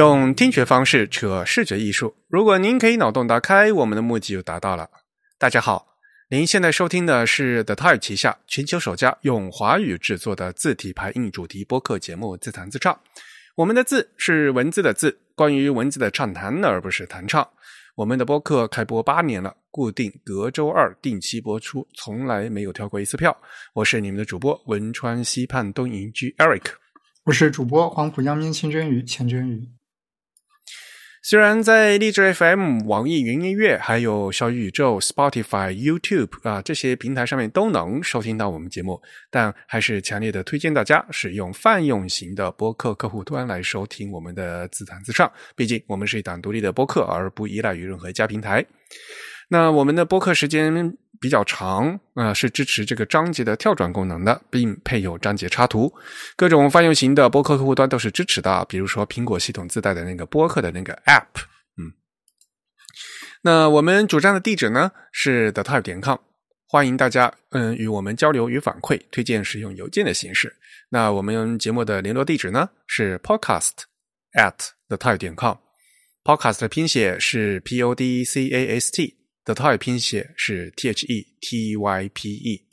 用听觉方式扯视觉艺术。如果您可以脑洞打开，我们的目的就达到了。大家好，您现在收听的是 The Type 旗下全球首家用华语制作的字体排印主题播客节目《自弹自唱》。我们的字是文字的字，关于文字的畅谈，而不是弹唱。我们的播客开播八年了，固定隔周二定期播出，从来没有跳过一次票。我是你们的主播汶川西畔东营居 Eric，我是主播黄浦江边清蒸鱼钱蒸鱼。虽然在荔枝 FM、网易云音乐、还有小宇宙、Spotify、YouTube 啊这些平台上面都能收听到我们节目，但还是强烈的推荐大家使用泛用型的播客客户端来收听我们的自弹自唱。毕竟我们是一档独立的播客，而不依赖于任何一家平台。那我们的播客时间。比较长啊，是支持这个章节的跳转功能的，并配有章节插图。各种泛用型的播客客户端都是支持的，比如说苹果系统自带的那个播客的那个 App。嗯，那我们主站的地址呢是 the type 点 com，欢迎大家嗯与我们交流与反馈，推荐使用邮件的形式。那我们节目的联络地址呢是 podcast at the type 点 com，podcast 的拼写是 p o d c a s t。The Type 拼写是 T H E T Y P E。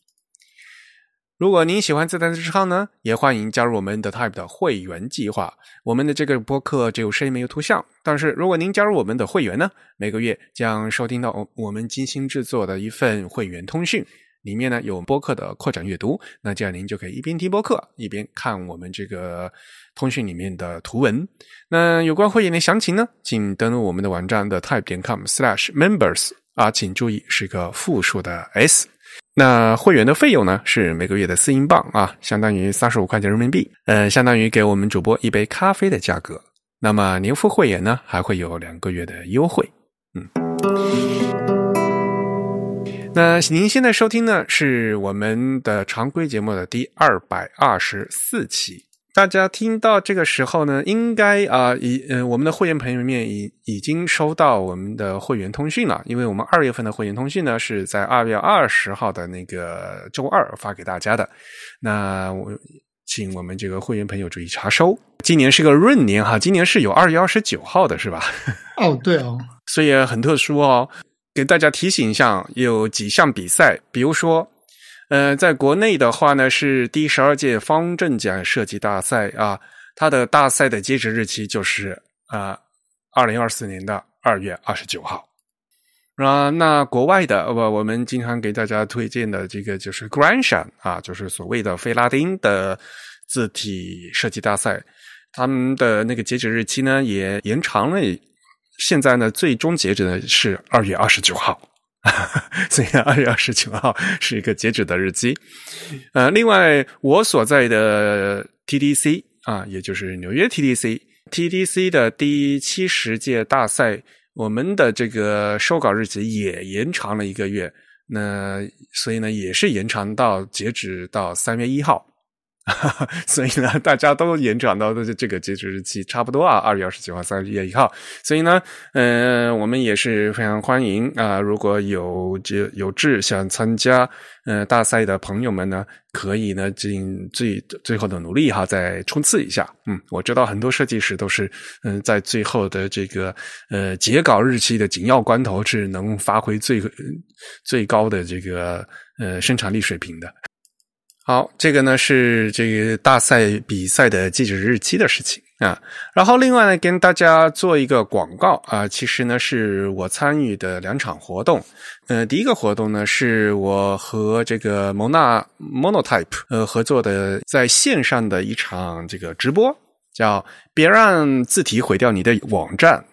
如果您喜欢自弹自唱呢，也欢迎加入我们的 Type 的会员计划。我们的这个播客只有声音没有图像，但是如果您加入我们的会员呢，每个月将收听到我们精心制作的一份会员通讯，里面呢有播客的扩展阅读。那这样您就可以一边听播客，一边看我们这个通讯里面的图文。那有关会员的详情呢，请登录我们的网站的 type 点 com/slash/members。啊，请注意是个复数的 s。那会员的费用呢是每个月的四英镑啊，相当于三十五块钱人民币，呃，相当于给我们主播一杯咖啡的价格。那么年付会员呢还会有两个月的优惠。嗯，那您现在收听呢是我们的常规节目的第二百二十四期。大家听到这个时候呢，应该啊，已呃，我们的会员朋友们已已经收到我们的会员通讯了，因为我们二月份的会员通讯呢是在二月二十号的那个周二发给大家的。那我请我们这个会员朋友注意查收。今年是个闰年哈，今年是有二月二十九号的是吧？哦，对哦，所以很特殊哦。给大家提醒一下，有几项比赛，比如说。呃，在国内的话呢，是第十二届方正奖设计大赛啊，它的大赛的截止日期就是啊，二零二四年的二月二十九号啊。那国外的，我我们经常给大家推荐的这个就是 Grandson 啊，就是所谓的费拉丁的字体设计大赛，他们的那个截止日期呢也延长了，现在呢最终截止的是二月二十九号。所以二月二十九号是一个截止的日期。呃，另外我所在的 TDC 啊，也就是纽约 TDC，TDC 的第七十届大赛，我们的这个收稿日期也延长了一个月。那所以呢，也是延长到截止到三月一号。所以呢，大家都延长到的这个截止日期差不多啊，二月二十九号、三月一号。所以呢，嗯，我们也是非常欢迎啊，如果有这有志想参加嗯大赛的朋友们呢，可以呢尽最最后的努力哈，再冲刺一下。嗯，我知道很多设计师都是嗯在最后的这个呃截稿日期的紧要关头，是能发挥最最高的这个呃生产力水平的。好，这个呢是这个大赛比赛的截止日期的事情啊。然后另外呢，跟大家做一个广告啊，其实呢是我参与的两场活动。呃，第一个活动呢是我和这个蒙纳 Monotype 呃合作的在线上的一场这个直播，叫“别让字体毁掉你的网站”。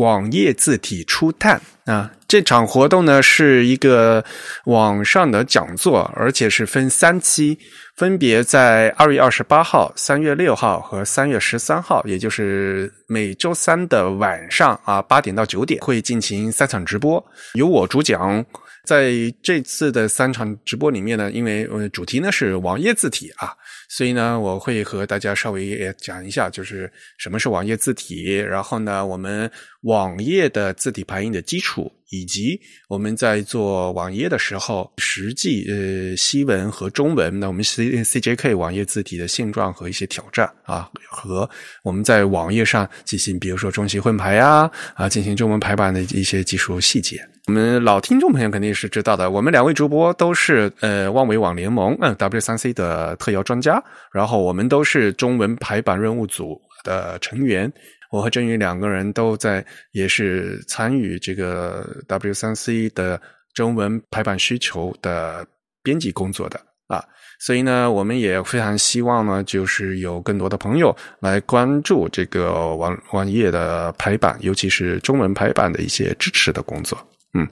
网页字体初探啊，这场活动呢是一个网上的讲座，而且是分三期，分别在二月二十八号、三月六号和三月十三号，也就是每周三的晚上啊八点到九点会进行三场直播，由我主讲。在这次的三场直播里面呢，因为呃主题呢是网页字体啊，所以呢我会和大家稍微讲一下，就是什么是网页字体，然后呢我们网页的字体排印的基础。以及我们在做网页的时候，实际呃西文和中文，那我们 C C J K 网页字体的现状和一些挑战啊，和我们在网页上进行，比如说中西混排呀啊，进行中文排版的一些技术细节。我们老听众朋友肯定是知道的，我们两位主播都是呃万维网联盟嗯 W 三 C 的特邀专家，然后我们都是中文排版任务组的成员。我和郑宇两个人都在，也是参与这个 W 三 C 的中文排版需求的编辑工作的啊，所以呢，我们也非常希望呢，就是有更多的朋友来关注这个网网页的排版，尤其是中文排版的一些支持的工作，嗯。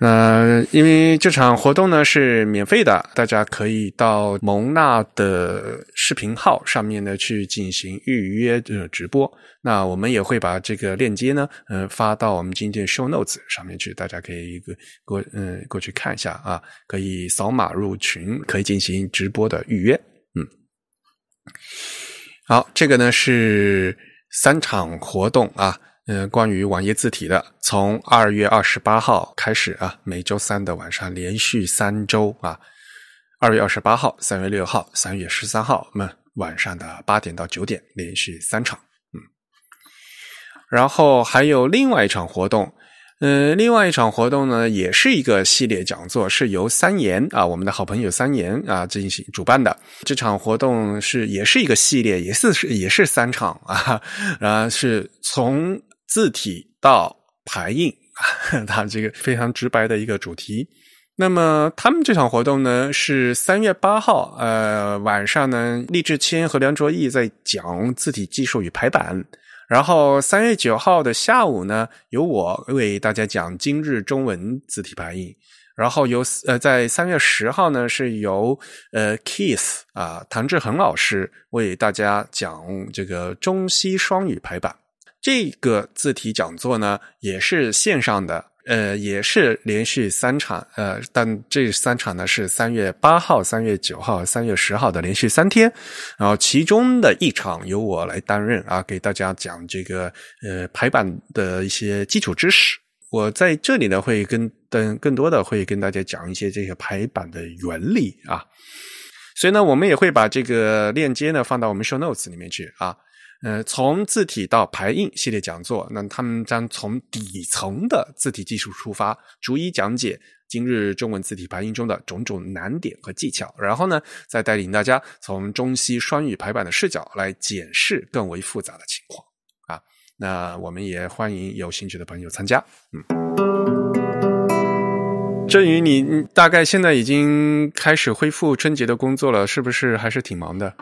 那因为这场活动呢是免费的，大家可以到蒙娜的视频号上面呢去进行预约的直播。那我们也会把这个链接呢，嗯，发到我们今天 show notes 上面去，大家可以一个过嗯过去看一下啊，可以扫码入群，可以进行直播的预约。嗯，好，这个呢是三场活动啊。嗯，关于网页字体的，从二月二十八号开始啊，每周三的晚上连续三周啊，二月二十八号、三月六号、三月十三号，那晚上的八点到九点连续三场，嗯，然后还有另外一场活动。嗯，另外一场活动呢，也是一个系列讲座，是由三言啊，我们的好朋友三言啊进行主办的。这场活动是也是一个系列，也是也是三场啊，啊，是从字体到排印，它这个非常直白的一个主题。那么他们这场活动呢，是三月八号，呃，晚上呢，厉志谦和梁卓毅在讲字体技术与排版。然后三月九号的下午呢，由我为大家讲今日中文字体排印。然后由呃，在三月十号呢，是由呃 Kiss 啊唐志恒老师为大家讲这个中西双语排版。这个字体讲座呢，也是线上的。呃，也是连续三场，呃，但这三场呢是三月八号、三月九号、三月十号的连续三天，然后其中的一场由我来担任啊，给大家讲这个呃排版的一些基础知识。我在这里呢会跟更更多的会跟大家讲一些这个排版的原理啊，所以呢，我们也会把这个链接呢放到我们 show notes 里面去啊。呃，从字体到排印系列讲座，那他们将从底层的字体技术出发，逐一讲解今日中文字体排印中的种种难点和技巧，然后呢，再带领大家从中西双语排版的视角来检视更为复杂的情况啊。那我们也欢迎有兴趣的朋友参加。嗯，振宇，你大概现在已经开始恢复春节的工作了，是不是还是挺忙的？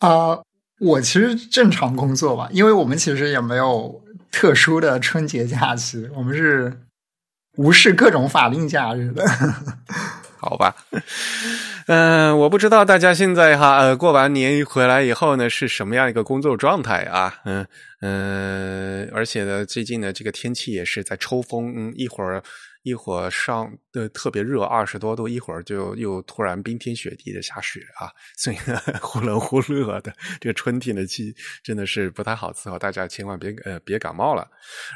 啊。我其实正常工作吧，因为我们其实也没有特殊的春节假期，我们是无视各种法定假日的。好吧，嗯，我不知道大家现在哈呃过完年一回来以后呢是什么样一个工作状态啊？嗯嗯，而且呢，最近呢这个天气也是在抽风，嗯，一会儿。一会儿上的特别热，二十多度，一会儿就又突然冰天雪地的下雪啊，所以 忽冷忽热的这个春天的气真的是不太好伺候，大家千万别呃别感冒了。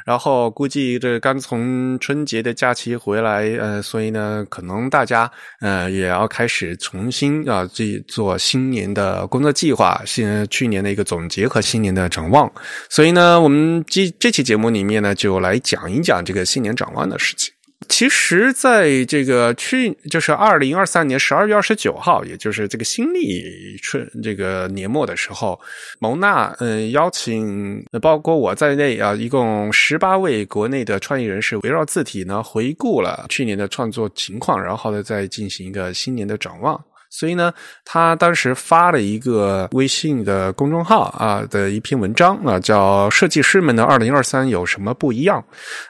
然后估计这刚从春节的假期回来，呃，所以呢可能大家呃也要开始重新啊这做新年的工作计划，新去年的一个总结和新年的展望。所以呢，我们这这期节目里面呢就来讲一讲这个新年展望的事情。其实，在这个去就是二零二三年十二月二十九号，也就是这个新历春这个年末的时候，蒙娜嗯邀请包括我在内啊，一共十八位国内的创意人士，围绕字体呢回顾了去年的创作情况，然后呢再进行一个新年的展望。所以呢，他当时发了一个微信的公众号啊的一篇文章啊，叫《设计师们的二零二三有什么不一样》。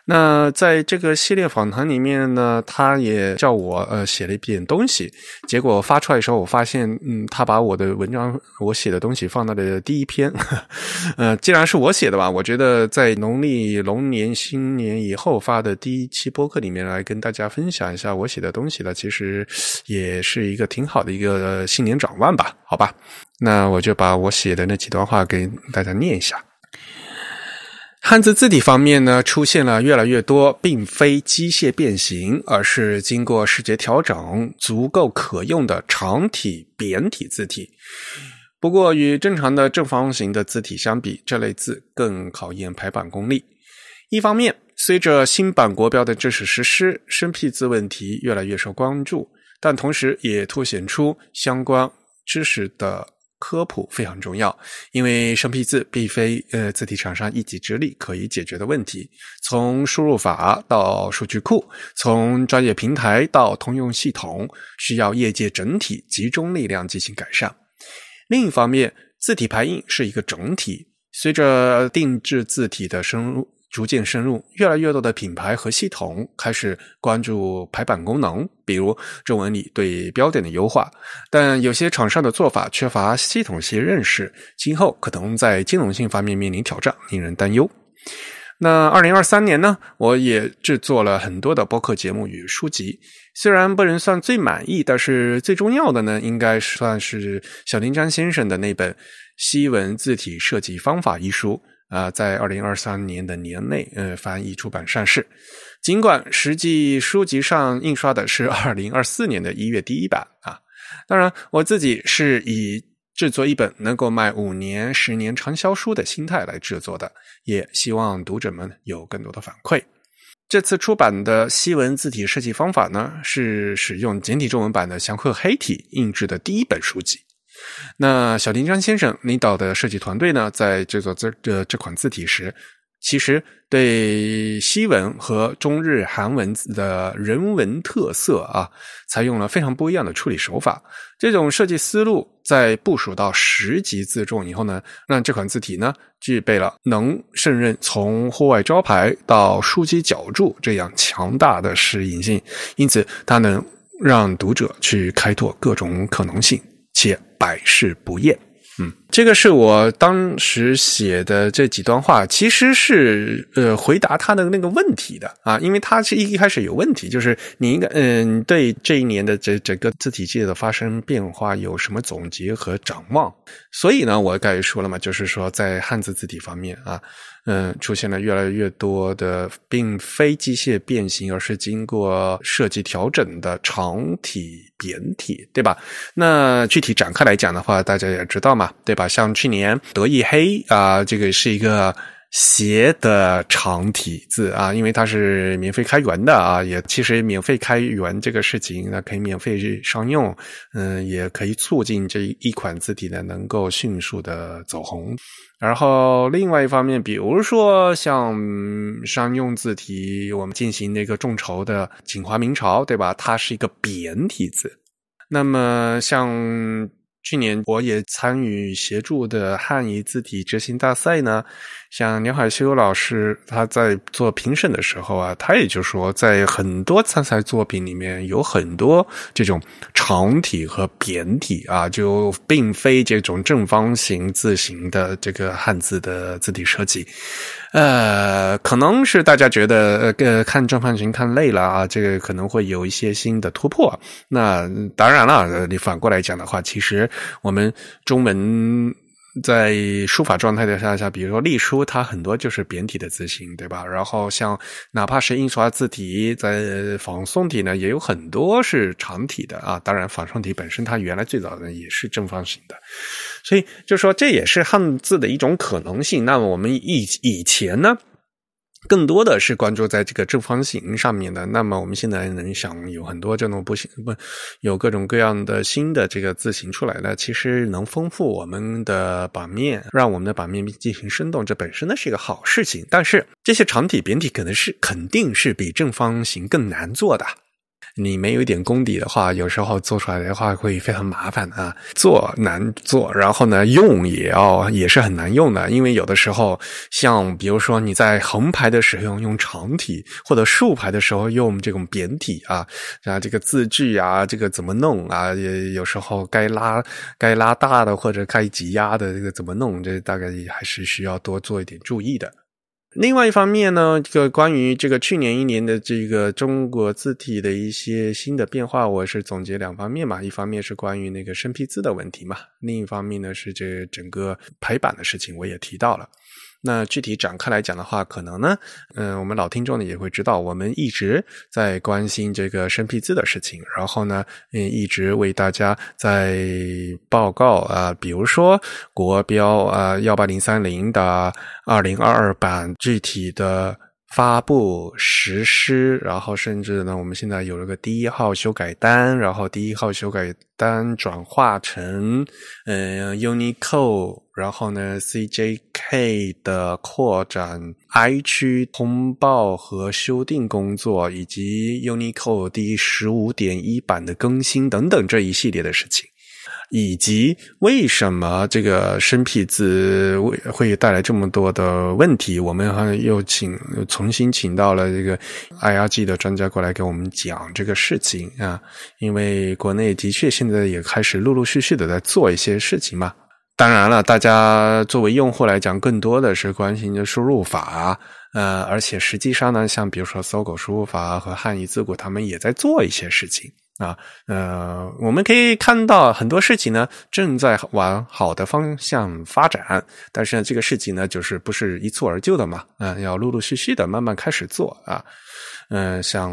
那在这个系列访谈里面呢，他也叫我呃写了一点东西。结果发出来的时候，我发现，嗯，他把我的文章我写的东西放到了第一篇。呃，既然是我写的吧，我觉得在农历龙年新年以后发的第一期播客里面来跟大家分享一下我写的东西呢，其实也是一个挺好的。一个新年展望吧，好吧，那我就把我写的那几段话给大家念一下。汉字字体方面呢，出现了越来越多，并非机械变形，而是经过视觉调整、足够可用的长体扁体字体。不过，与正常的正方形的字体相比，这类字更考验排版功力。一方面，随着新版国标的正式实施，生僻字问题越来越受关注。但同时也凸显出相关知识的科普非常重要，因为生僻字并非呃字体厂商一己之力可以解决的问题。从输入法到数据库，从专业平台到通用系统，需要业界整体集中力量进行改善。另一方面，字体排印是一个整体，随着定制字体的深入。逐渐深入，越来越多的品牌和系统开始关注排版功能，比如中文里对标点的优化。但有些厂商的做法缺乏系统性认识，今后可能在兼容性方面面临挑战，令人担忧。那二零二三年呢？我也制作了很多的播客节目与书籍，虽然不能算最满意，但是最重要的呢，应该算是小林章先生的那本《西文字体设计方法》一书。啊，在二零二三年的年内，呃，翻译出版上市。尽管实际书籍上印刷的是二零二四年的一月第一版啊，当然，我自己是以制作一本能够卖五年、十年畅销书的心态来制作的，也希望读者们有更多的反馈。这次出版的西文字体设计方法呢，是使用简体中文版的祥鹤黑体印制的第一本书籍。那小林章先生领导的设计团队呢，在制作这这这款字体时，其实对西文和中日韩文字的人文特色啊，采用了非常不一样的处理手法。这种设计思路在部署到十级自重以后呢，让这款字体呢，具备了能胜任从户外招牌到书籍脚注这样强大的适应性，因此它能让读者去开拓各种可能性。且百试不厌。嗯，这个是我当时写的这几段话，其实是呃回答他的那个问题的啊，因为他是一一开始有问题，就是你应该嗯对这一年的这整个字体界的发生变化有什么总结和展望？所以呢，我刚才说了嘛，就是说在汉字字体方面啊。嗯，出现了越来越多的并非机械变形，而是经过设计调整的长体扁体，对吧？那具体展开来讲的话，大家也知道嘛，对吧？像去年德意黑啊，这个是一个。斜的长体字啊，因为它是免费开源的啊，也其实免费开源这个事情，那可以免费商用，嗯，也可以促进这一款字体呢能够迅速的走红。然后另外一方面，比如说像商用字体，我们进行那个众筹的锦华明朝，对吧？它是一个扁体字。那么像去年我也参与协助的汉仪字体执行大赛呢。像牛海修老师，他在做评审的时候啊，他也就说，在很多参赛作品里面，有很多这种长体和扁体啊，就并非这种正方形字形的这个汉字的字体设计。呃，可能是大家觉得呃看正方形看累了啊，这个可能会有一些新的突破。那当然了，你反过来讲的话，其实我们中文。在书法状态的下下，比如说隶书，它很多就是扁体的字形，对吧？然后像哪怕是印刷字体，在仿宋体呢，也有很多是长体的啊。当然，仿宋体本身它原来最早的也是正方形的，所以就说这也是汉字的一种可能性。那么我们以以前呢？更多的是关注在这个正方形上面的。那么我们现在能想有很多这种不行不有各种各样的新的这个字形出来了，其实能丰富我们的版面，让我们的版面进行生动，这本身呢是一个好事情。但是这些长体扁体可能是肯定是比正方形更难做的。你没有一点功底的话，有时候做出来的话会非常麻烦啊，做难做，然后呢用也要也是很难用的，因为有的时候像比如说你在横排的时候用长体，或者竖排的时候用这种扁体啊，啊这个字距啊，这个怎么弄啊？也有时候该拉该拉大的或者该挤压的这个怎么弄？这大概还是需要多做一点注意的。另外一方面呢，这个关于这个去年一年的这个中国字体的一些新的变化，我是总结两方面嘛。一方面是关于那个生僻字的问题嘛，另一方面呢是这整个排版的事情，我也提到了。那具体展开来讲的话，可能呢，嗯，我们老听众呢也会知道，我们一直在关心这个生僻字的事情，然后呢，嗯，一直为大家在报告啊，比如说国标啊幺八零三零的二零二二版具体的。发布实施，然后甚至呢，我们现在有了个第一号修改单，然后第一号修改单转化成嗯 Unicode，然后呢 CJK 的扩展 I 区通报和修订工作，以及 Unicode 第十五点一版的更新等等这一系列的事情。以及为什么这个生僻字会会带来这么多的问题？我们还又请又重新请到了这个 IRG 的专家过来给我们讲这个事情啊。因为国内的确现在也开始陆陆续续的在做一些事情嘛。当然了，大家作为用户来讲，更多的是关心的输入法。呃，而且实际上呢，像比如说搜狗输入法和汉语字库，他们也在做一些事情。啊，呃，我们可以看到很多事情呢正在往好的方向发展，但是呢，这个事情呢就是不是一蹴而就的嘛，嗯，要陆陆续续的慢慢开始做啊，嗯，想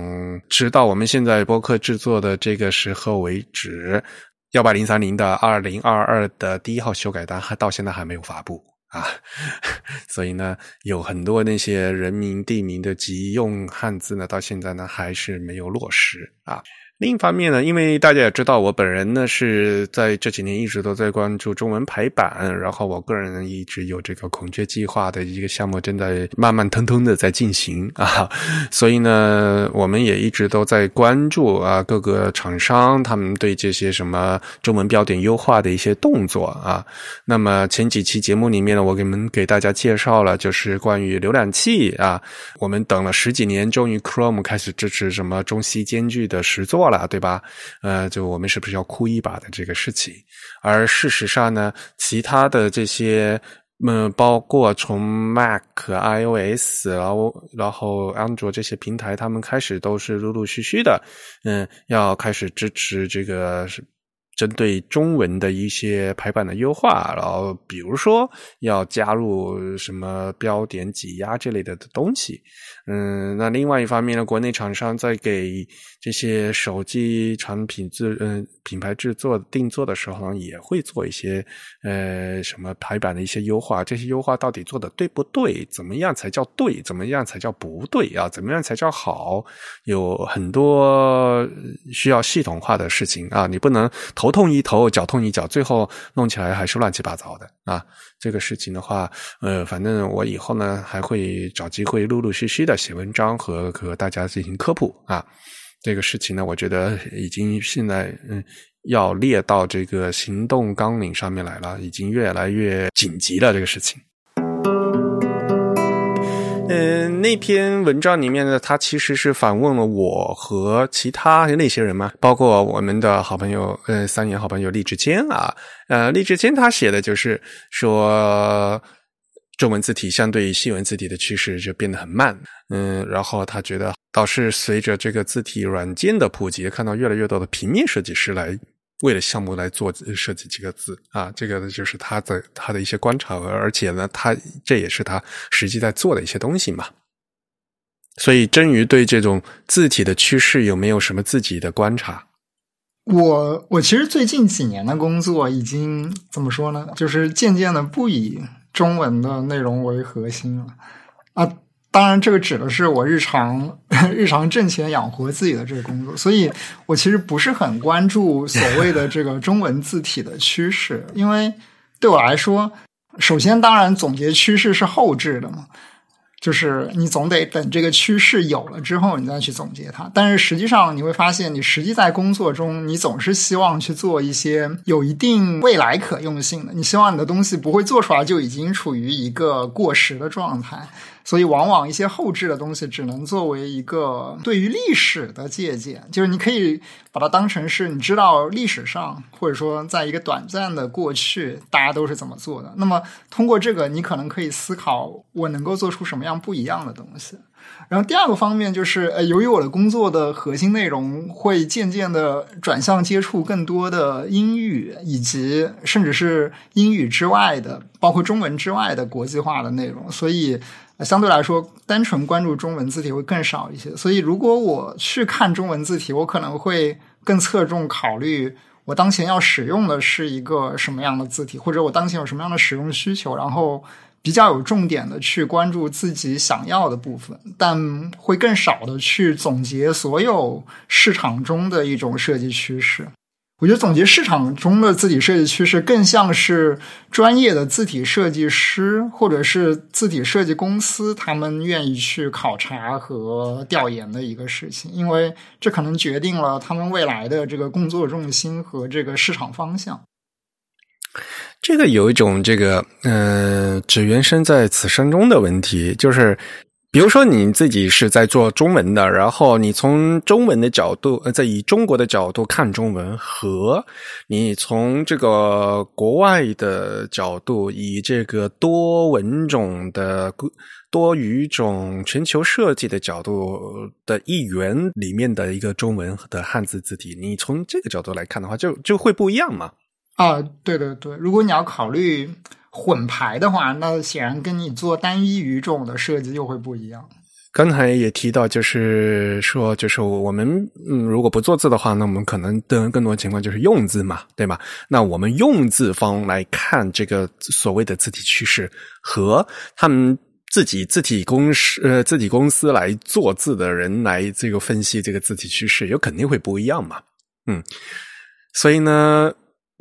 直到我们现在播客制作的这个时候为止，幺八零三零的二零二二的第一号修改单还到现在还没有发布啊，所以呢，有很多那些人名地名的急用汉字呢，到现在呢还是没有落实啊。另一方面呢，因为大家也知道，我本人呢是在这几年一直都在关注中文排版，然后我个人一直有这个孔雀计划的一个项目正在慢慢腾腾的在进行啊，所以呢，我们也一直都在关注啊各个厂商他们对这些什么中文标点优化的一些动作啊。那么前几期节目里面呢，我给你们给大家介绍了，就是关于浏览器啊，我们等了十几年，终于 Chrome 开始支持什么中西兼具的实作。了，对吧？呃，就我们是不是要哭一把的这个事情？而事实上呢，其他的这些，嗯，包括从 Mac、iOS，然后然后安卓这些平台，他们开始都是陆陆续续的，嗯，要开始支持这个。针对中文的一些排版的优化，然后比如说要加入什么标点挤压这类的东西，嗯，那另外一方面呢，国内厂商在给这些手机产品制嗯品牌制作定做的时候，也会做一些呃什么排版的一些优化，这些优化到底做的对不对？怎么样才叫对？怎么样才叫不对啊？怎么样才叫好？有很多需要系统化的事情啊，你不能。头痛一头，脚痛一脚，最后弄起来还是乱七八糟的啊！这个事情的话，呃，反正我以后呢还会找机会陆陆续续的写文章和和大家进行科普啊。这个事情呢，我觉得已经现在嗯要列到这个行动纲领上面来了，已经越来越紧急了。这个事情。嗯，那篇文章里面呢，他其实是反问了我和其他那些人嘛，包括我们的好朋友，呃，三年好朋友厉志坚啊，呃，厉志坚他写的就是说，中文字体相对于西文字体的趋势就变得很慢，嗯，然后他觉得倒是随着这个字体软件的普及，看到越来越多的平面设计师来。为了项目来做设计几个字啊，这个就是他的他的一些观察，而且呢，他这也是他实际在做的一些东西嘛。所以，真鱼对这种字体的趋势有没有什么自己的观察？我我其实最近几年的工作已经怎么说呢？就是渐渐的不以中文的内容为核心了啊。当然，这个指的是我日常 日常挣钱养活自己的这个工作，所以我其实不是很关注所谓的这个中文字体的趋势，因为对我来说，首先当然总结趋势是后置的嘛，就是你总得等这个趋势有了之后，你再去总结它。但是实际上你会发现，你实际在工作中，你总是希望去做一些有一定未来可用性的。你希望你的东西不会做出来就已经处于一个过时的状态。所以，往往一些后置的东西只能作为一个对于历史的借鉴，就是你可以把它当成是你知道历史上，或者说在一个短暂的过去，大家都是怎么做的。那么，通过这个，你可能可以思考我能够做出什么样不一样的东西。然后，第二个方面就是，呃，由于我的工作的核心内容会渐渐的转向接触更多的英语，以及甚至是英语之外的，包括中文之外的国际化的内容，所以。相对来说，单纯关注中文字体会更少一些。所以，如果我去看中文字体，我可能会更侧重考虑我当前要使用的是一个什么样的字体，或者我当前有什么样的使用需求，然后比较有重点的去关注自己想要的部分，但会更少的去总结所有市场中的一种设计趋势。我觉得总结市场中的字体设计趋势，更像是专业的字体设计师或者是字体设计公司他们愿意去考察和调研的一个事情，因为这可能决定了他们未来的这个工作重心和这个市场方向。这个有一种这个嗯，只缘身在此生中的问题，就是。比如说你自己是在做中文的，然后你从中文的角度，呃，在以中国的角度看中文，和你从这个国外的角度，以这个多文种的多语种全球设计的角度的一员里面的一个中文的汉字字体，你从这个角度来看的话，就就会不一样嘛？啊，对对对，如果你要考虑。混排的话，那显然跟你做单一语种的设计又会不一样。刚才也提到，就是说，就是我们嗯，如果不做字的话，那我们可能的更多情况就是用字嘛，对吧？那我们用字方来看这个所谓的字体趋势，和他们自己字体公司呃字体公司来做字的人来这个分析这个字体趋势，有肯定会不一样嘛。嗯，所以呢。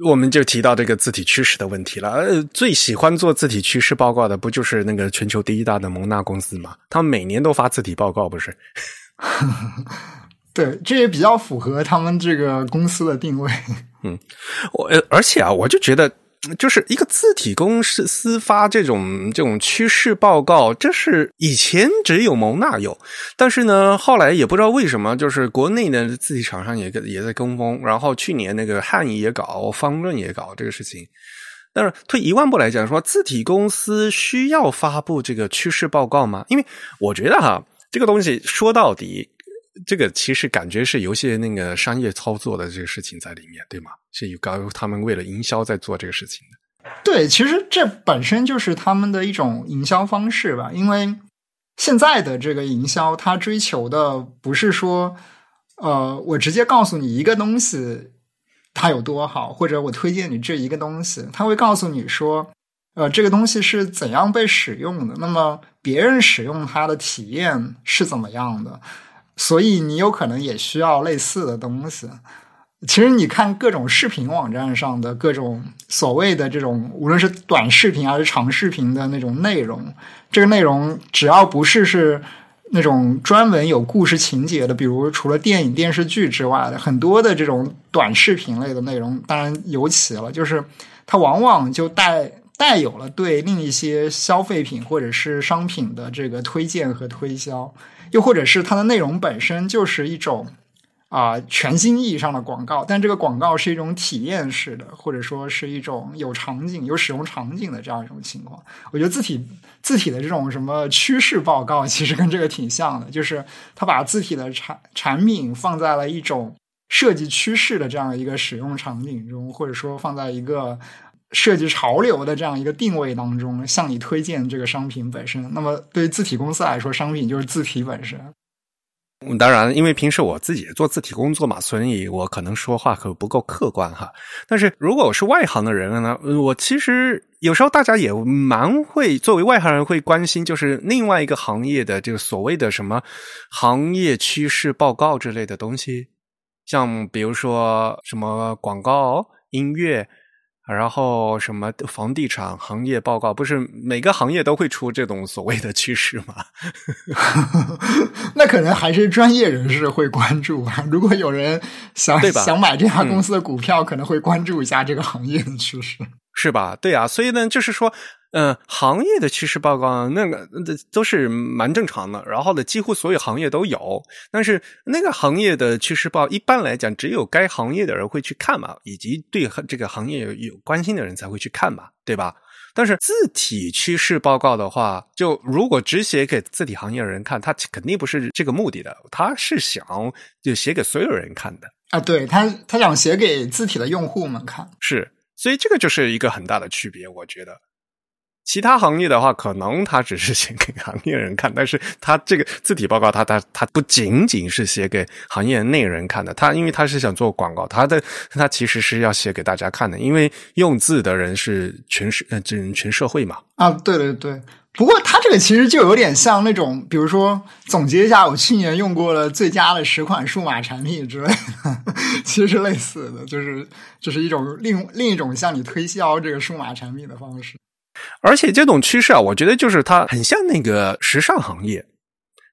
我们就提到这个字体趋势的问题了。呃，最喜欢做字体趋势报告的，不就是那个全球第一大的蒙纳公司吗？他们每年都发字体报告，不是？对，这也比较符合他们这个公司的定位。嗯，我而且啊，我就觉得。就是一个字体公司发这种这种趋势报告，这是以前只有蒙纳有，但是呢，后来也不知道为什么，就是国内的字体厂商也也在跟风，然后去年那个汉仪也搞，方论也搞这个事情。但是退一万步来讲，说字体公司需要发布这个趋势报告吗？因为我觉得哈，这个东西说到底。这个其实感觉是有些那个商业操作的这个事情在里面，对吗？是有高他们为了营销在做这个事情的。对，其实这本身就是他们的一种营销方式吧。因为现在的这个营销，它追求的不是说，呃，我直接告诉你一个东西它有多好，或者我推荐你这一个东西，他会告诉你说，呃，这个东西是怎样被使用的，那么别人使用它的体验是怎么样的。所以你有可能也需要类似的东西。其实你看各种视频网站上的各种所谓的这种，无论是短视频还是长视频的那种内容，这个内容只要不是是那种专门有故事情节的，比如除了电影电视剧之外的很多的这种短视频类的内容，当然尤其了，就是它往往就带带有了对另一些消费品或者是商品的这个推荐和推销。又或者是它的内容本身就是一种啊全新意义上的广告，但这个广告是一种体验式的，或者说是一种有场景、有使用场景的这样一种情况。我觉得字体字体的这种什么趋势报告，其实跟这个挺像的，就是它把字体的产产品放在了一种设计趋势的这样一个使用场景中，或者说放在一个。设计潮流的这样一个定位当中，向你推荐这个商品本身。那么，对于字体公司来说，商品就是字体本身。当然，因为平时我自己也做字体工作嘛，所以我可能说话可不够客观哈。但是如果我是外行的人呢，我其实有时候大家也蛮会作为外行人会关心，就是另外一个行业的这个所谓的什么行业趋势报告之类的东西，像比如说什么广告、音乐。然后什么房地产行业报告，不是每个行业都会出这种所谓的趋势吗？那可能还是专业人士会关注吧。如果有人想想买这家公司的股票，可能会关注一下这个行业的趋势，是吧？对啊，所以呢，就是说。嗯，行业的趋势报告那个都是蛮正常的，然后呢，几乎所有行业都有。但是那个行业的趋势报，一般来讲，只有该行业的人会去看嘛，以及对这个行业有有关心的人才会去看嘛，对吧？但是字体趋势报告的话，就如果只写给字体行业的人看，他肯定不是这个目的的，他是想就写给所有人看的啊。对他，他想写给字体的用户们看，是，所以这个就是一个很大的区别，我觉得。其他行业的话，可能他只是写给行业人看，但是他这个字体报告，他他他不仅仅是写给行业内人看的，他因为他是想做广告，他的他其实是要写给大家看的，因为用字的人是全社呃这全社会嘛。啊，对对对，不过它这个其实就有点像那种，比如说总结一下我去年用过了最佳的十款数码产品之类的，其实类似的，就是就是一种另另一种向你推销这个数码产品的方式。而且这种趋势啊，我觉得就是它很像那个时尚行业。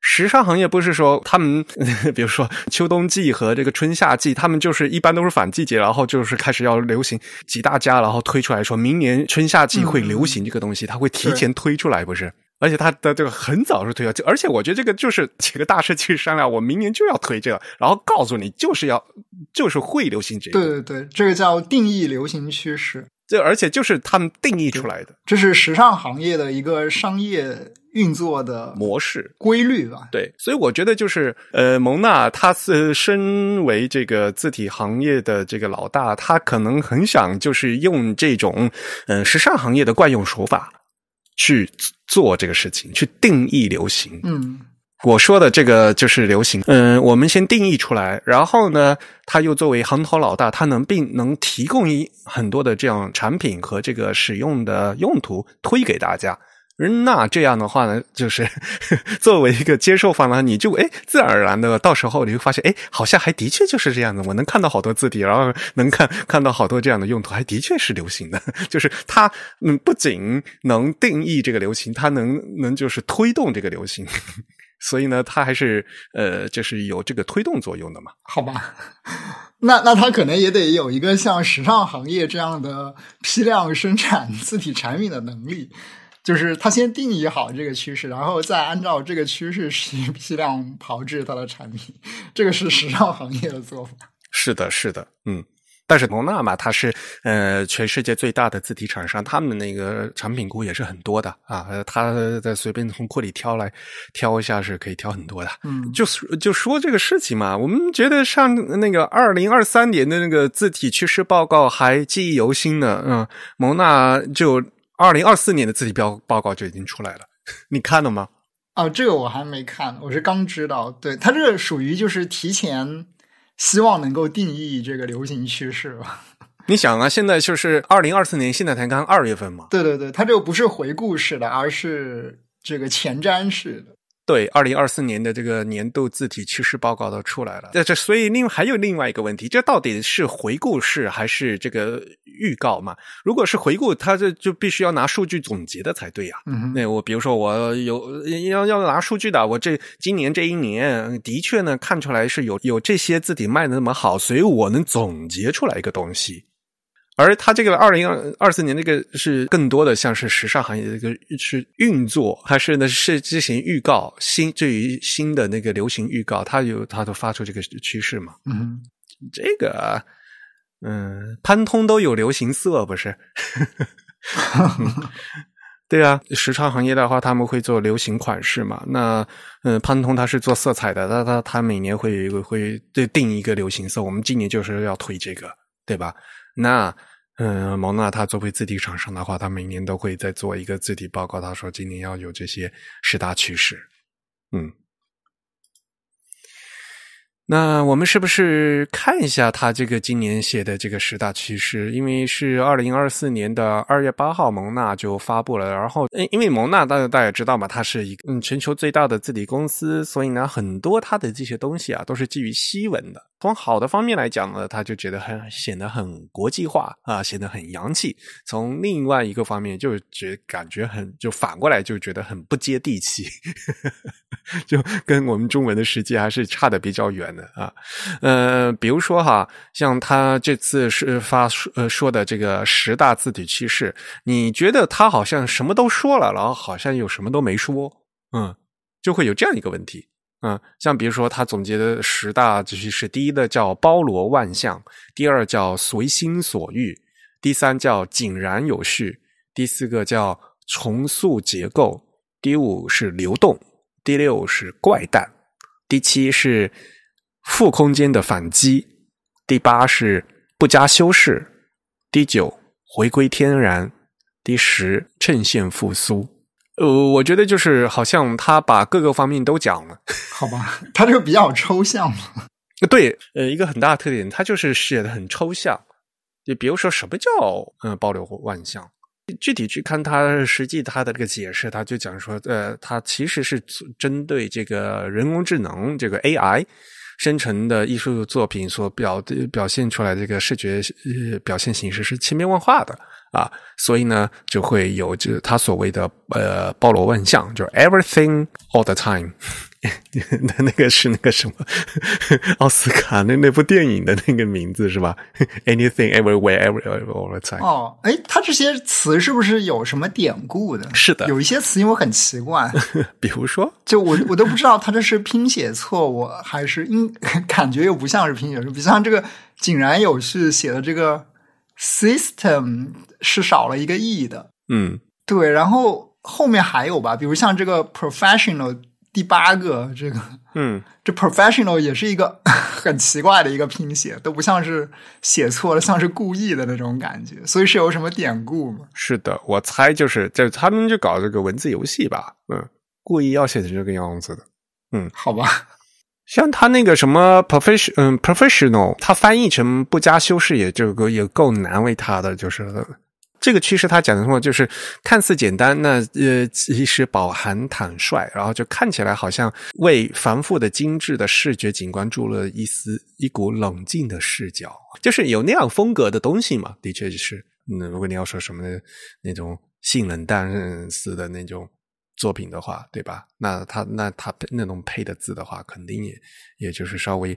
时尚行业不是说他们，比如说秋冬季和这个春夏季，他们就是一般都是反季节，然后就是开始要流行几大家，然后推出来说明年春夏季会流行这个东西，他会提前推出来，不是？而且他的这个很早是推了，而且我觉得这个就是几个大师去商量，我明年就要推这个，然后告诉你就是要就是会流行这个。对对对，这个叫定义流行趋势。这而且就是他们定义出来的，这是时尚行业的一个商业运作的模式规律吧？对，所以我觉得就是呃，蒙娜他是身为这个字体行业的这个老大，他可能很想就是用这种嗯时尚行业的惯用手法去做这个事情，去定义流行。嗯。我说的这个就是流行，嗯，我们先定义出来，然后呢，他又作为行头老大，他能并能提供一很多的这样产品和这个使用的用途推给大家。那这样的话呢，就是 作为一个接受方呢，你就哎，自然而然的，到时候你会发现，哎，好像还的确就是这样的。我能看到好多字体，然后能看看到好多这样的用途，还的确是流行的。就是它，嗯，不仅能定义这个流行，它能能就是推动这个流行。所以呢，它还是呃，就是有这个推动作用的嘛？好吧，那那它可能也得有一个像时尚行业这样的批量生产 字体产品的能力，就是它先定义好这个趋势，然后再按照这个趋势去 批量炮制它的产品，这个是时尚行业的做法。是的，是的，嗯。但是蒙纳嘛，它是呃全世界最大的字体厂商，他们那个产品库也是很多的啊。他在随便从库里挑来挑一下是可以挑很多的。嗯，就是就说这个事情嘛，我们觉得上那个二零二三年的那个字体趋势报告还记忆犹新呢。嗯，蒙纳就二零二四年的字体标报告就已经出来了，你看了吗？哦，这个我还没看，我是刚知道。对它这个属于就是提前。希望能够定义这个流行趋势吧。你想啊，现在就是二零二四年，现在才刚二月份嘛。对对对，它这个不是回顾式的，而是这个前瞻式的。对，二零二四年的这个年度字体趋势报告都出来了。这这，所以另还有另外一个问题，这到底是回顾式还是这个预告嘛？如果是回顾，它这就必须要拿数据总结的才对呀。那我比如说，我有要要拿数据的，我这今年这一年的确呢看出来是有有这些字体卖的那么好，所以我能总结出来一个东西。而它这个二零二二四年那个是更多的像是时尚行业的一个是运作，还是呢是进行预告新对于新的那个流行预告，它有它都发出这个趋势嘛？嗯，这个嗯，潘通都有流行色不是？对啊，时尚行业的话，他们会做流行款式嘛？那嗯，潘通它是做色彩的，那它它每年会有一个会对定一个流行色，我们今年就是要推这个，对吧？那，嗯，蒙娜他作为字体厂商的话，他每年都会在做一个字体报告。他说今年要有这些十大趋势，嗯。那我们是不是看一下他这个今年写的这个十大趋势？因为是二零二四年的二月八号，蒙娜就发布了。然后，因为蒙娜大家大家知道嘛，它是一嗯全球最大的字体公司，所以呢，很多它的这些东西啊都是基于西文的。从好的方面来讲呢，他就觉得很显得很国际化啊，显得很洋气。从另外一个方面，就觉感觉很就反过来就觉得很不接地气，就跟我们中文的世界还是差的比较远的啊。呃，比如说哈，像他这次是发呃说的这个十大字体趋势，你觉得他好像什么都说了，然后好像又什么都没说，嗯，就会有这样一个问题。嗯，像比如说他总结的十大趋势，第一的叫包罗万象，第二叫随心所欲，第三叫井然有序，第四个叫重塑结构，第五是流动，第六是怪诞，第七是负空间的反击，第八是不加修饰，第九回归天然，第十衬线复苏。呃，我觉得就是好像他把各个方面都讲了，好吧？他这个比较抽象嘛。对，呃，一个很大的特点，他就是写的很抽象。就比如说，什么叫呃包罗万象？具体去看他实际他的这个解释，他就讲说，呃，他其实是针对这个人工智能这个 AI 生成的艺术作品所表表现出来的这个视觉呃表现形式是千变万化的。啊，所以呢，就会有就是他所谓的呃包罗万象，就是 everything all the time。那那个是那个什么奥斯卡那那部电影的那个名字是吧？Anything everywhere everywhere all the time。哦，哎，他这些词是不是有什么典故的？是的，有一些词因为很奇怪，比如说，就我我都不知道他这是拼写错误还是因感觉又不像是拼写错，比像这个井然有序写的这个。System 是少了一个 e 的，嗯，对，然后后面还有吧，比如像这个 professional 第八个这个，嗯，这 professional 也是一个 很奇怪的一个拼写，都不像是写错了，像是故意的那种感觉，所以是有什么典故吗？是的，我猜就是就他们就搞这个文字游戏吧，嗯，故意要写成这个样子的，嗯，好吧。像他那个什么 profession，嗯，professional，他翻译成不加修饰，也这个也够难为他的。就是这个趋势，他讲的什么？就是看似简单，那呃，其实饱含坦率，然后就看起来好像为繁复的精致的视觉景观注了一丝一股冷静的视角，就是有那样风格的东西嘛。的确是，那如果你要说什么那种性冷淡似的那种。作品的话，对吧？那他那他那种配的字的话，肯定也也就是稍微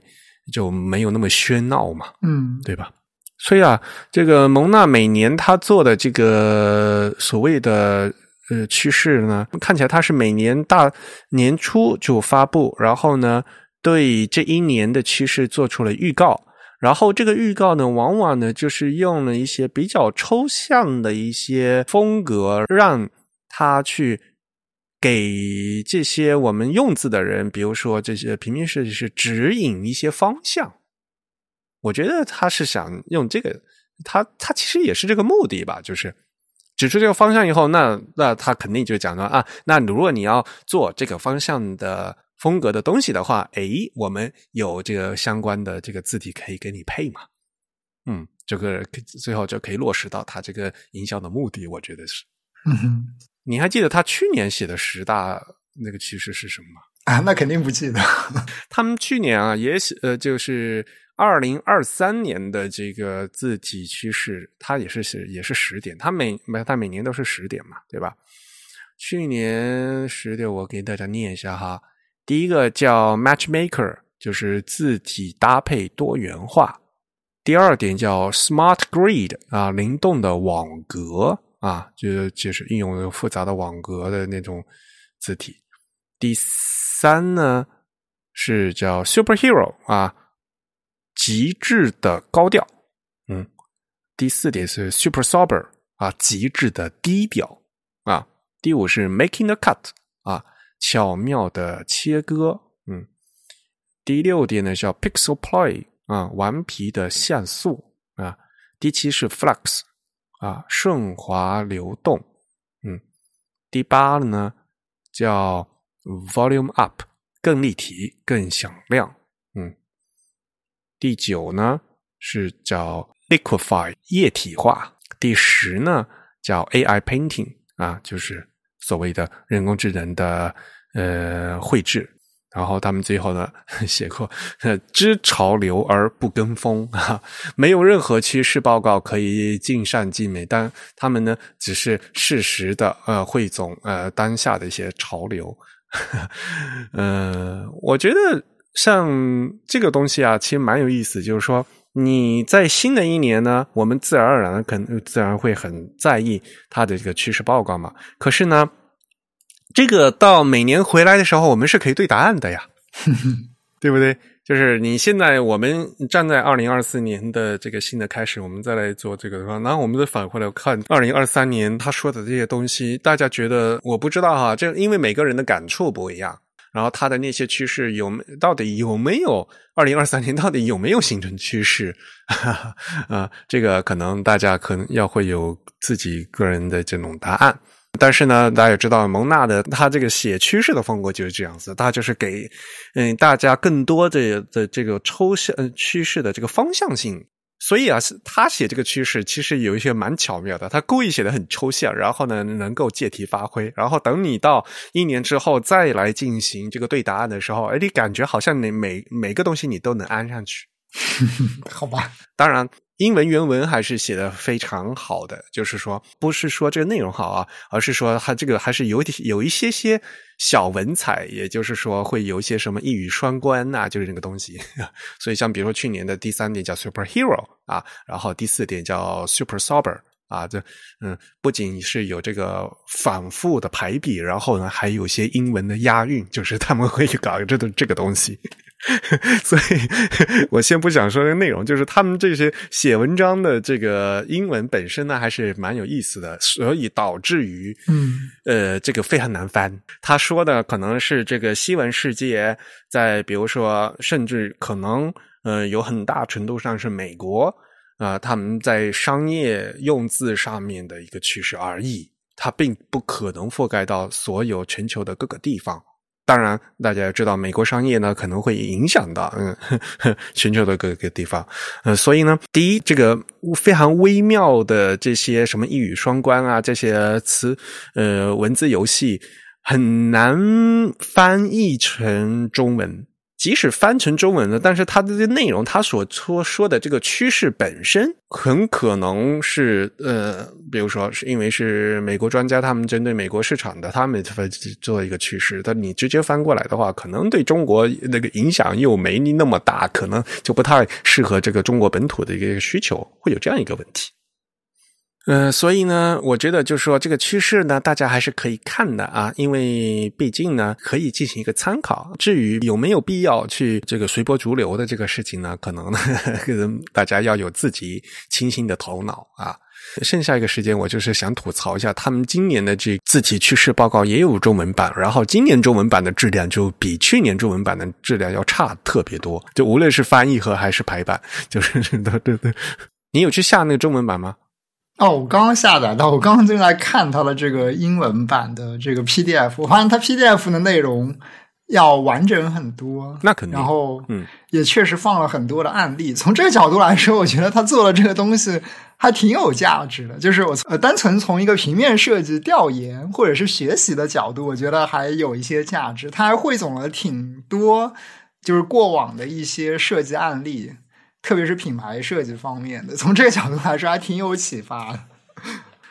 就没有那么喧闹嘛，嗯，对吧？所以啊，这个蒙娜每年他做的这个所谓的呃趋势呢，看起来他是每年大年初就发布，然后呢，对这一年的趋势做出了预告，然后这个预告呢，往往呢就是用了一些比较抽象的一些风格，让他去。给这些我们用字的人，比如说这些平面设计师指引一些方向。我觉得他是想用这个，他他其实也是这个目的吧，就是指出这个方向以后，那那他肯定就讲到啊，那如果你要做这个方向的风格的东西的话，哎，我们有这个相关的这个字体可以给你配嘛。嗯，这个最后就可以落实到他这个营销的目的，我觉得是。嗯你还记得他去年写的十大那个趋势是什么吗？啊，那肯定不记得。他们去年啊也写呃，就是二零二三年的这个字体趋势，它也是是也是十点，它每每它每年都是十点嘛，对吧？去年十点我给大家念一下哈，第一个叫 Matchmaker，就是字体搭配多元化；第二点叫 Smart Grid 啊，灵动的网格。啊，就就是应用复杂的网格的那种字体。第三呢是叫 superhero 啊，极致的高调。嗯，第四点是 super sober 啊，极致的低调啊。第五是 making a cut 啊，巧妙的切割。嗯，第六点呢叫 pixel play 啊，顽皮的像素啊。第七是 flux。啊，顺滑流动，嗯，第八呢叫 volume up，更立体、更响亮，嗯，第九呢是叫 liquefy，液体化，第十呢叫 AI painting，啊，就是所谓的人工智能的呃绘制，然后他们最后呢 写过“知潮流而不跟风”，啊，没有任何趋势报告可以尽善尽美，但他们呢只是适时的呃汇总呃当下的一些潮流。呃，我觉得像这个东西啊，其实蛮有意思，就是说。你在新的一年呢，我们自然而然可能自然会很在意它的这个趋势报告嘛。可是呢，这个到每年回来的时候，我们是可以对答案的呀，对不对？就是你现在我们站在二零二四年的这个新的开始，我们再来做这个的话，那我们再返回来看二零二三年他说的这些东西，大家觉得我不知道哈，这因为每个人的感触不一样。然后他的那些趋势有没到底有没有？二零二三年到底有没有形成趋势？啊，这个可能大家可能要会有自己个人的这种答案。但是呢，大家也知道蒙娜的他这个写趋势的风格就是这样子，他就是给嗯大家更多的的这个抽象趋势的这个方向性。所以啊，他写这个趋势，其实有一些蛮巧妙的。他故意写的很抽象，然后呢，能够借题发挥。然后等你到一年之后再来进行这个对答案的时候，哎，你感觉好像你每每个东西你都能安上去。好吧，当然。英文原文还是写的非常好的，就是说，不是说这个内容好啊，而是说它这个还是有点有一些些小文采，也就是说会有一些什么一语双关呐，就是那个东西。所以像比如说去年的第三点叫 superhero 啊，然后第四点叫 super sober 啊，这嗯，不仅是有这个反复的排比，然后呢，还有些英文的押韵，就是他们会搞这个这个东西。所以，我先不想说这个内容，就是他们这些写文章的这个英文本身呢，还是蛮有意思的，所以导致于，嗯，呃，这个非常难翻。他说的可能是这个西文世界，在比如说，甚至可能，呃，有很大程度上是美国啊，他们在商业用字上面的一个趋势而已，它并不可能覆盖到所有全球的各个地方。当然，大家要知道，美国商业呢可能会影响到嗯 全球的各个地方，呃，所以呢，第一，这个非常微妙的这些什么一语双关啊，这些词，呃，文字游戏很难翻译成中文。即使翻成中文的，但是它的这内容，它所说说的这个趋势本身，很可能是呃，比如说是因为是美国专家他们针对美国市场的，他们做一个趋势，但你直接翻过来的话，可能对中国那个影响又没你那么大，可能就不太适合这个中国本土的一个需求，会有这样一个问题。呃，所以呢，我觉得就是说这个趋势呢，大家还是可以看的啊，因为毕竟呢，可以进行一个参考。至于有没有必要去这个随波逐流的这个事情呢，可能呢呵呵，大家要有自己清醒的头脑啊。剩下一个时间，我就是想吐槽一下，他们今年的这字体趋势报告也有中文版，然后今年中文版的质量就比去年中文版的质量要差特别多，就无论是翻译和还是排版，就是 对对对。你有去下那个中文版吗？哦，我刚刚下载到，我刚刚正在看它的这个英文版的这个 PDF，我发现它 PDF 的内容要完整很多。那肯定。然后，嗯，也确实放了很多的案例。从这个角度来说，我觉得他做的这个东西还挺有价值的。就是我呃，单纯从一个平面设计调研或者是学习的角度，我觉得还有一些价值。他还汇总了挺多，就是过往的一些设计案例。特别是品牌设计方面的，从这个角度来说，还挺有启发的。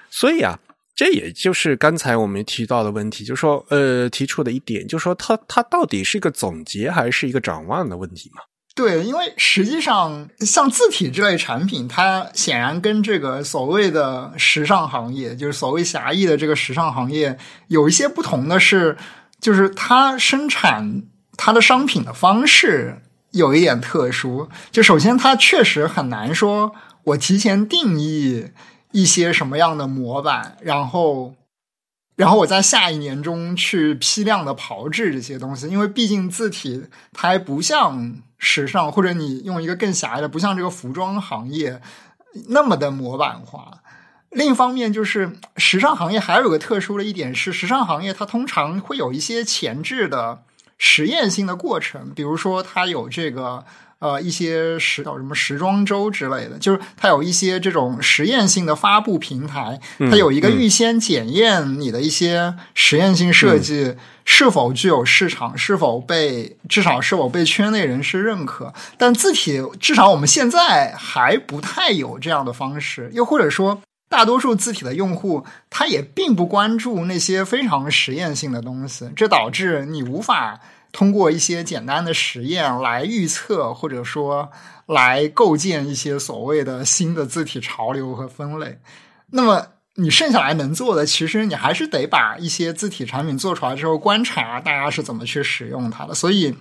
所以啊，这也就是刚才我们提到的问题，就是说，呃，提出的一点，就是说，它它到底是一个总结还是一个展望的问题嘛？对，因为实际上，像字体这类产品，它显然跟这个所谓的时尚行业，就是所谓狭义的这个时尚行业，有一些不同的是，就是它生产它的商品的方式。有一点特殊，就首先它确实很难说，我提前定义一些什么样的模板，然后，然后我在下一年中去批量的炮制这些东西，因为毕竟字体它还不像时尚，或者你用一个更狭义的，不像这个服装行业那么的模板化。另一方面，就是时尚行业还有个特殊的一点是，时尚行业它通常会有一些前置的。实验性的过程，比如说它有这个呃一些时叫什么时装周之类的，就是它有一些这种实验性的发布平台，它有一个预先检验你的一些实验性设计是否具有市场，是否被至少是否被圈内人士认可。但字体至少我们现在还不太有这样的方式，又或者说。大多数字体的用户，他也并不关注那些非常实验性的东西，这导致你无法通过一些简单的实验来预测，或者说来构建一些所谓的新的字体潮流和分类。那么，你剩下来能做的，其实你还是得把一些字体产品做出来之后，观察大家是怎么去使用它的。所以。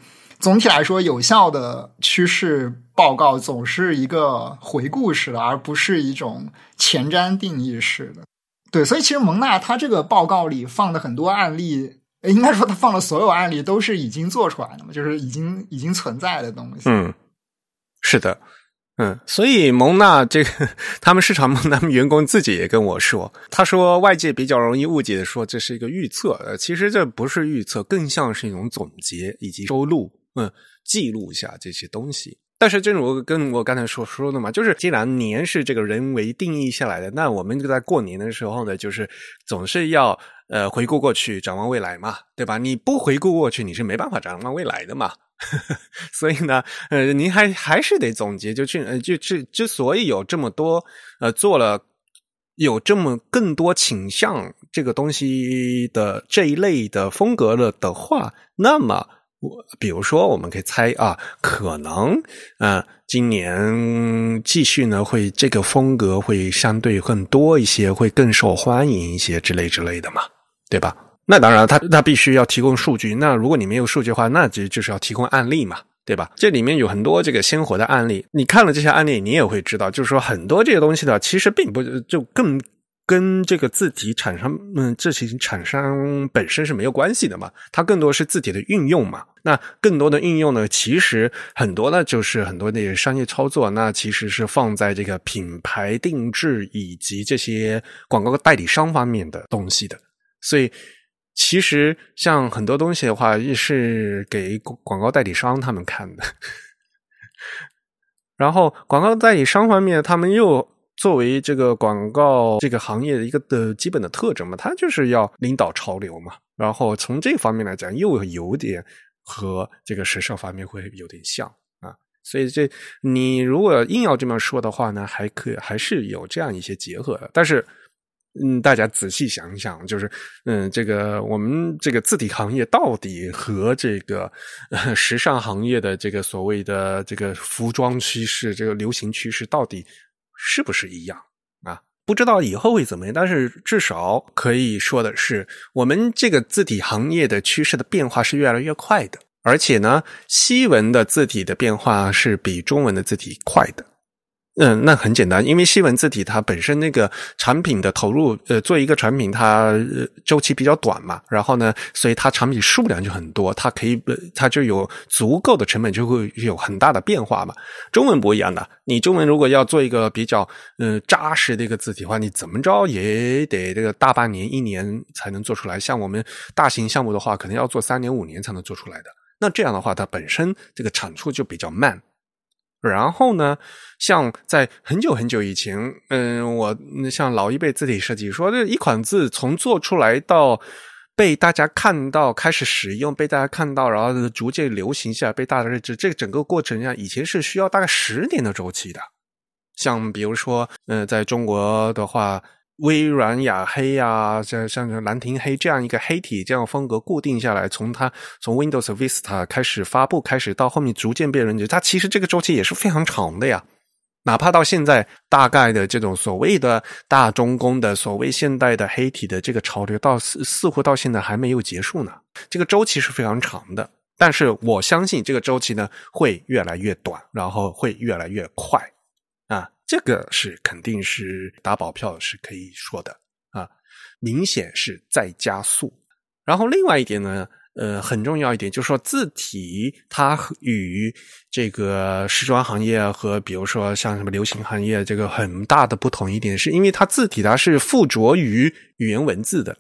总体来说，有效的趋势报告总是一个回顾式的，而不是一种前瞻定义式的。对，所以其实蒙纳他这个报告里放的很多案例，应该说他放的所有案例都是已经做出来的嘛，就是已经已经存在的东西。嗯，是的，嗯，所以蒙纳这个他们市场蒙他们员工自己也跟我说，他说外界比较容易误解的说这是一个预测，呃，其实这不是预测，更像是一种总结以及收录。嗯，记录一下这些东西。但是，正如跟我刚才所说的嘛，就是既然年是这个人为定义下来的，那我们就在过年的时候呢，就是总是要呃回顾过去，展望未来嘛，对吧？你不回顾过去，你是没办法展望未来的嘛。所以呢，呃，您还还是得总结，就去呃，就之之所以有这么多呃做了有这么更多倾向这个东西的这一类的风格了的话，那么。比如说，我们可以猜啊，可能啊，今年继续呢，会这个风格会相对更多一些，会更受欢迎一些之类之类的嘛，对吧？那当然，他他必须要提供数据。那如果你没有数据的话，那就就是要提供案例嘛，对吧？这里面有很多这个鲜活的案例，你看了这些案例，你也会知道，就是说很多这些东西呢，其实并不就更。跟这个字体产生，嗯，字体产生本身是没有关系的嘛，它更多是字体的运用嘛。那更多的运用呢，其实很多呢，就是很多那些商业操作，那其实是放在这个品牌定制以及这些广告代理商方面的东西的。所以，其实像很多东西的话，也是给广告代理商他们看的。然后，广告代理商方面，他们又。作为这个广告这个行业的一个的基本的特征嘛，它就是要领导潮流嘛。然后从这方面来讲，又有点和这个时尚方面会有点像啊。所以这你如果硬要这么说的话呢，还可还是有这样一些结合的。但是，嗯，大家仔细想想，就是嗯，这个我们这个字体行业到底和这个 时尚行业的这个所谓的这个服装趋势、这个流行趋势到底？是不是一样啊？不知道以后会怎么样，但是至少可以说的是，我们这个字体行业的趋势的变化是越来越快的，而且呢，西文的字体的变化是比中文的字体快的。嗯，那很简单，因为西文字体它本身那个产品的投入，呃，做一个产品它周期比较短嘛，然后呢，所以它产品数量就很多，它可以，它就有足够的成本，就会有很大的变化嘛。中文不一样的，你中文如果要做一个比较嗯扎实的一个字体的话，你怎么着也得这个大半年、一年才能做出来。像我们大型项目的话，可能要做三年、五年才能做出来的。那这样的话，它本身这个产出就比较慢。然后呢，像在很久很久以前，嗯，我像老一辈字体设计说，这一款字从做出来到被大家看到、开始使用、被大家看到，然后逐渐流行下、被大家认知，这个整个过程上，以前是需要大概十年的周期的。像比如说，嗯，在中国的话。微软雅黑呀，像像兰亭黑这样一个黑体这样风格固定下来，从它从 Windows Vista 开始发布开始，到后面逐渐被人知，它其实这个周期也是非常长的呀。哪怕到现在，大概的这种所谓的大中工的所谓现代的黑体的这个潮流，到似似乎到现在还没有结束呢。这个周期是非常长的，但是我相信这个周期呢会越来越短，然后会越来越快。这个是肯定是打保票是可以说的啊，明显是在加速。然后另外一点呢，呃，很重要一点就是说字体它与这个时装行业和比如说像什么流行行业这个很大的不同一点，是因为它字体它是附着于语言文字的，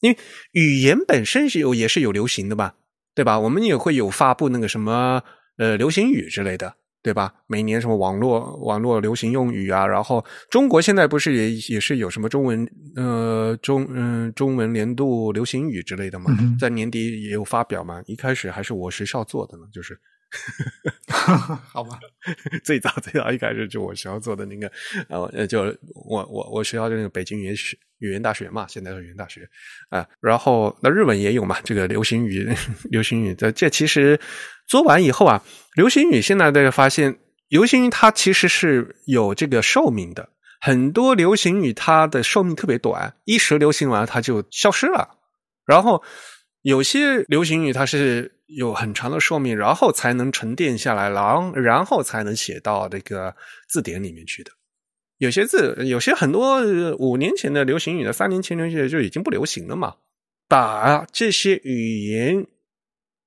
因为语言本身是有也是有流行的吧，对吧？我们也会有发布那个什么。呃流行语之类的，对吧？每年什么网络网络流行用语啊，然后中国现在不是也也是有什么中文呃中嗯中文年度流行语之类的嘛，在年底也有发表嘛。一开始还是我学校做的呢，就是。好吧，最早最早一开始就我学校做的那个，呃，就我我我学校就那个北京语言学语言大学嘛，现在是语言大学啊。然后那日本也有嘛，这个流行语 流行语这这其实做完以后啊，流行语现在大家发现，流行语它其实是有这个寿命的，很多流行语它的寿命特别短，一时流行完它就消失了。然后有些流行语它是。有很长的寿命，然后才能沉淀下来，然然后才能写到这个字典里面去的。有些字，有些很多五年前的流行语的，三年前流行语就已经不流行了嘛。把这些语言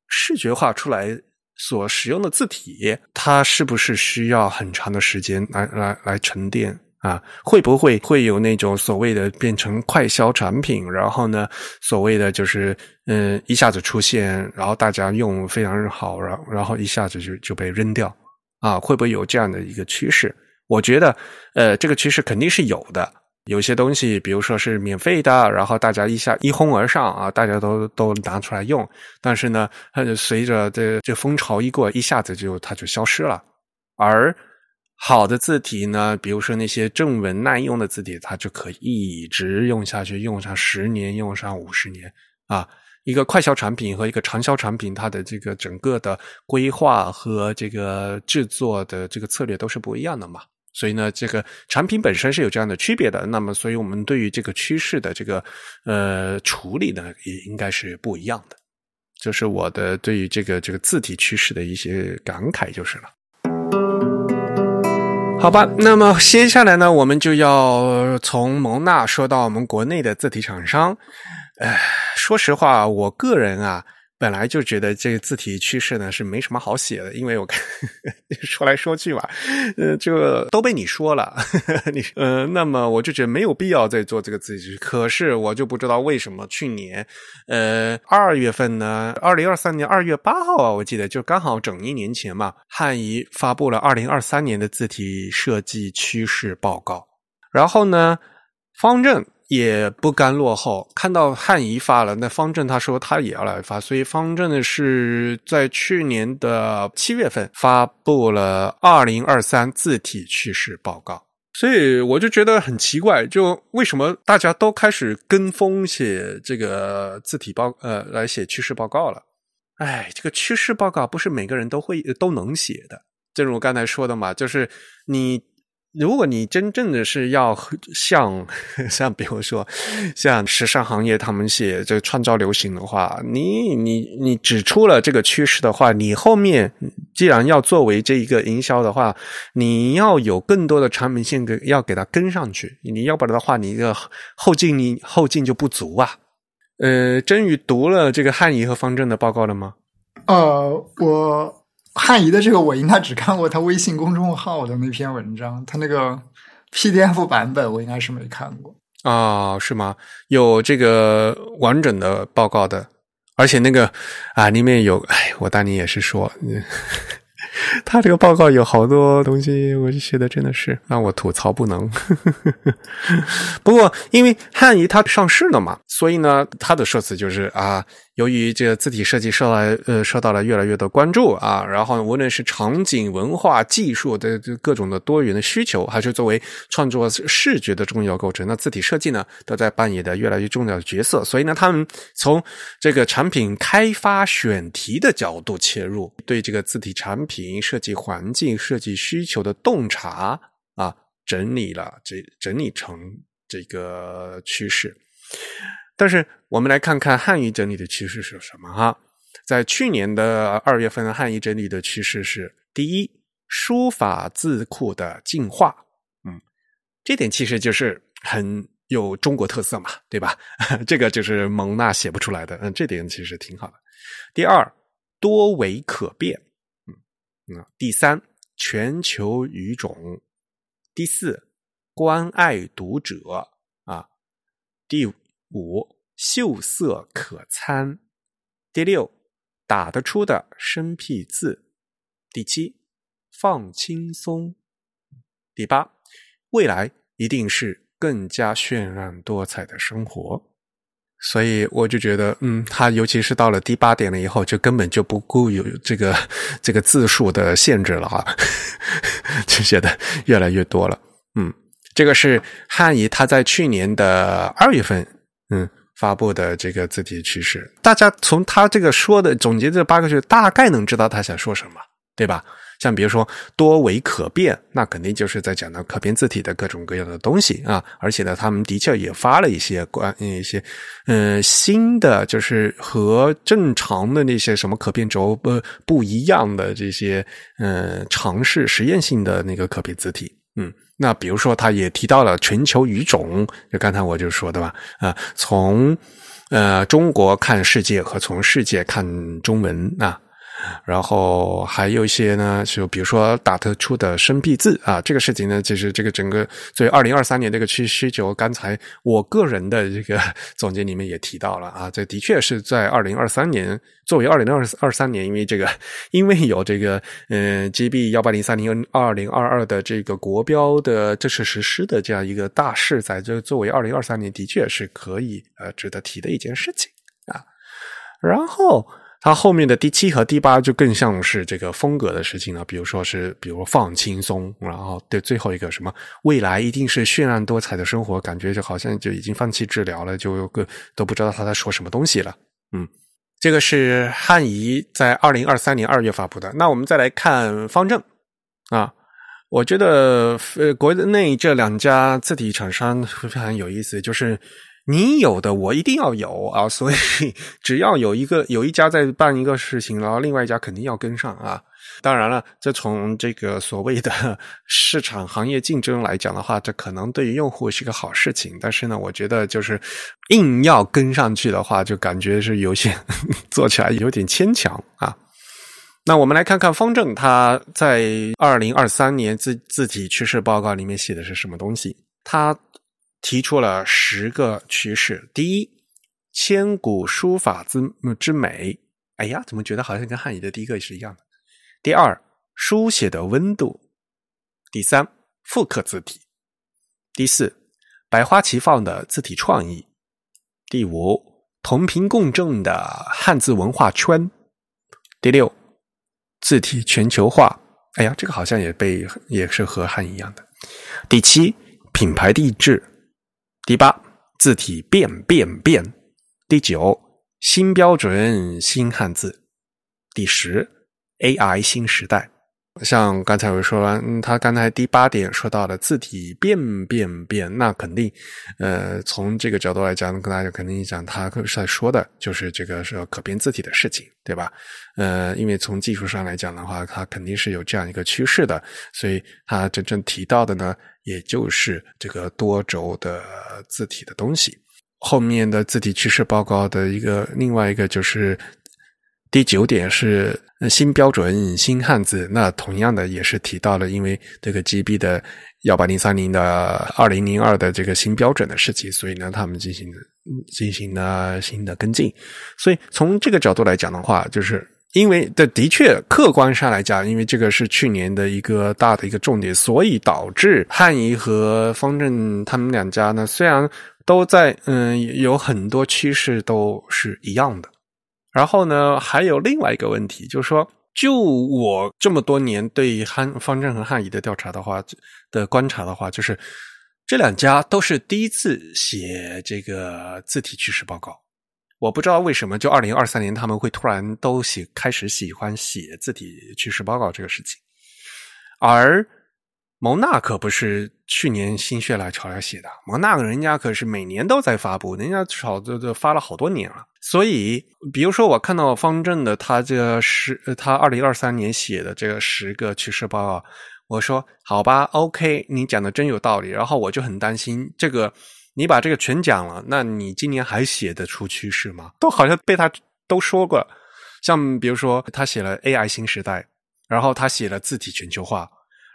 视觉化出来所使用的字体，它是不是需要很长的时间来来来沉淀？啊，会不会会有那种所谓的变成快消产品？然后呢，所谓的就是嗯，一下子出现，然后大家用非常好，然然后一下子就就被扔掉啊？会不会有这样的一个趋势？我觉得，呃，这个趋势肯定是有的。有些东西，比如说是免费的，然后大家一下一哄而上啊，大家都都拿出来用。但是呢，它就随着这这风潮一过，一下子就它就消失了，而。好的字体呢，比如说那些正文耐用的字体，它就可以一直用下去，用上十年，用上五十年啊。一个快销产品和一个长销产品，它的这个整个的规划和这个制作的这个策略都是不一样的嘛。所以呢，这个产品本身是有这样的区别的。那么，所以我们对于这个趋势的这个呃处理呢，也应该是不一样的。就是我的对于这个这个字体趋势的一些感慨就是了。好吧，那么接下来呢，我们就要从蒙娜说到我们国内的字体厂商。哎，说实话，我个人啊。本来就觉得这个字体趋势呢是没什么好写的，因为我看 说来说去吧，呃，就都被你说了，你呃，那么我就觉得没有必要再做这个字体。可是我就不知道为什么去年，呃，二月份呢，二零二三年二月八号啊，我记得就刚好整一年前嘛，汉仪发布了二零二三年的字体设计趋势报告，然后呢，方正。也不甘落后，看到汉仪发了，那方正他说他也要来发，所以方正呢是在去年的七月份发布了二零二三字体趋势报告，所以我就觉得很奇怪，就为什么大家都开始跟风写这个字体报呃来写趋势报告了？哎，这个趋势报告不是每个人都会都能写的，正如我刚才说的嘛，就是你。如果你真正的是要 像 像比如说像时尚行业他们写这创造流行的话，你你你指出了这个趋势的话，你后面既然要作为这一个营销的话，你要有更多的产品线给要给它跟上去，你要不然的话，你的 后劲你后劲就不足啊。呃，真宇读了这个汉仪和方正的报告了吗？呃，我。汉仪的这个我应该只看过他微信公众号的那篇文章，他那个 PDF 版本我应该是没看过啊？是吗？有这个完整的报告的，而且那个啊里面有，哎，我当年也是说。他这个报告有好多东西，我就写的真的是让我吐槽不能。不过，因为汉仪它上市了嘛，所以呢，它的说辞就是啊，由于这个字体设计受到呃受到了越来越多关注啊，然后无论是场景、文化、技术的各种的多元的需求，还是作为创作视觉的重要构成，那字体设计呢，都在扮演的越来越重要的角色。所以呢，他们从这个产品开发选题的角度切入，对这个字体产品。设计环境、设计需求的洞察啊，整理了这整理成这个趋势。但是我们来看看汉语整理的趋势是什么哈？在去年的二月份，汉语整理的趋势是：第一，书法字库的进化。嗯，这点其实就是很有中国特色嘛，对吧？这个就是蒙娜写不出来的。嗯，这点其实挺好的。第二，多维可变。嗯第三，全球语种；第四，关爱读者啊；第五五，秀色可餐；第六，打得出的生僻字；第七，放轻松。第八，未来一定是更加绚烂多彩的生活。所以我就觉得，嗯，他尤其是到了第八点了以后，就根本就不顾有这个 这个字数的限制了啊，就写的越来越多了。嗯，这个是汉仪他在去年的二月份，嗯，发布的这个字体趋势。大家从他这个说的总结这八个句，大概能知道他想说什么，对吧？像比如说多维可变，那肯定就是在讲到可变字体的各种各样的东西啊。而且呢，他们的确也发了一些关一些嗯新的，就是和正常的那些什么可变轴不不一样的这些嗯尝试实验性的那个可变字体。嗯，那比如说他也提到了全球语种，就刚才我就说的吧啊，从呃中国看世界和从世界看中文啊。然后还有一些呢，就比如说打特出的生僻字啊，这个事情呢，其实这个整个作为二零二三年这个需需求，刚才我个人的这个 总结里面也提到了啊，这的确是在二零二三年作为二零二二三年，因为这个因为有这个嗯 GB 幺八零三零二零二二的这个国标的正式实施的这样一个大事，在这作为二零二三年的确是可以呃值得提的一件事情啊，然后。它后面的第七和第八就更像是这个风格的事情了，比如说是，比如放轻松，然后对最后一个什么未来一定是绚烂多彩的生活，感觉就好像就已经放弃治疗了，就个都不知道他在说什么东西了。嗯，这个是汉仪在二零二三年二月发布的。那我们再来看方正啊，我觉得呃国内这两家字体厂商非常有意思，就是。你有的我一定要有啊，所以只要有一个有一家在办一个事情，然后另外一家肯定要跟上啊。当然了，这从这个所谓的市场行业竞争来讲的话，这可能对于用户是个好事情。但是呢，我觉得就是硬要跟上去的话，就感觉是有些 做起来有点牵强啊。那我们来看看方正他在二零二三年自自己趋势报告里面写的是什么东西，他。提出了十个趋势：第一，千古书法之之美。哎呀，怎么觉得好像跟汉语的第一个是一样的？第二，书写的温度；第三，复刻字体；第四，百花齐放的字体创意；第五，同频共振的汉字文化圈；第六，字体全球化。哎呀，这个好像也被也是和汉一样的。第七，品牌地质。第八，字体变变变；第九，新标准新汉字；第十，AI 新时代。像刚才我说完，他刚才第八点说到的字体变变变，那肯定，呃，从这个角度来讲，跟大家肯定讲，他是在说的就是这个是可变字体的事情，对吧？呃，因为从技术上来讲的话，它肯定是有这样一个趋势的，所以他真正提到的呢，也就是这个多轴的字体的东西。后面的字体趋势报告的一个另外一个就是。第九点是新标准新汉字，那同样的也是提到了，因为这个 GB 的幺八零三零的二零零二的这个新标准的事情，所以呢，他们进行进行了新的跟进。所以从这个角度来讲的话，就是因为的的确客观上来讲，因为这个是去年的一个大的一个重点，所以导致汉仪和方正他们两家呢，虽然都在嗯有很多趋势都是一样的。然后呢，还有另外一个问题，就是说，就我这么多年对汉方正和汉仪的调查的话，的观察的话，就是这两家都是第一次写这个字体趋势报告。我不知道为什么，就二零二三年他们会突然都写开始喜欢写字体趋势报告这个事情，而。蒙娜可不是去年心血来潮来写的，蒙娜人家可是每年都在发布，人家炒都都发了好多年了。所以，比如说我看到方正的他这十，他二零二三年写的这个十个趋势报告，我说好吧，OK，你讲的真有道理。然后我就很担心，这个你把这个全讲了，那你今年还写得出趋势吗？都好像被他都说过，像比如说他写了 AI 新时代，然后他写了字体全球化。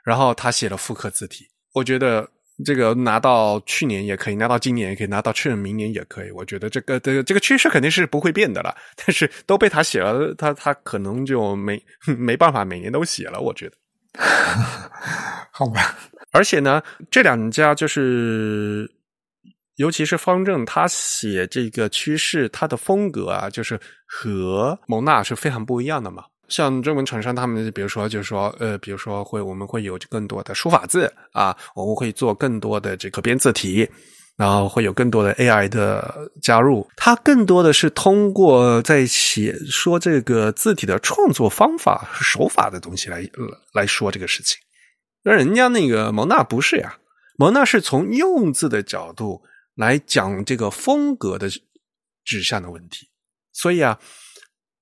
然后他写了复刻字体，我觉得这个拿到去年也可以，拿到今年也可以，拿到去年明年也可以。我觉得这个这个这个趋势肯定是不会变的了。但是都被他写了，他他可能就没 没办法每年都写了。我觉得，好吧。而且呢，这两家就是，尤其是方正，他写这个趋势，他的风格啊，就是和蒙娜是非常不一样的嘛。像中文厂商，他们比如说，就是说，呃，比如说会我们会有更多的书法字啊，我们会做更多的这个编字体，然后会有更多的 AI 的加入。它更多的是通过在写说这个字体的创作方法、手法的东西来来说这个事情。那人家那个蒙娜不是呀，蒙娜是从用字的角度来讲这个风格的指向的问题，所以啊。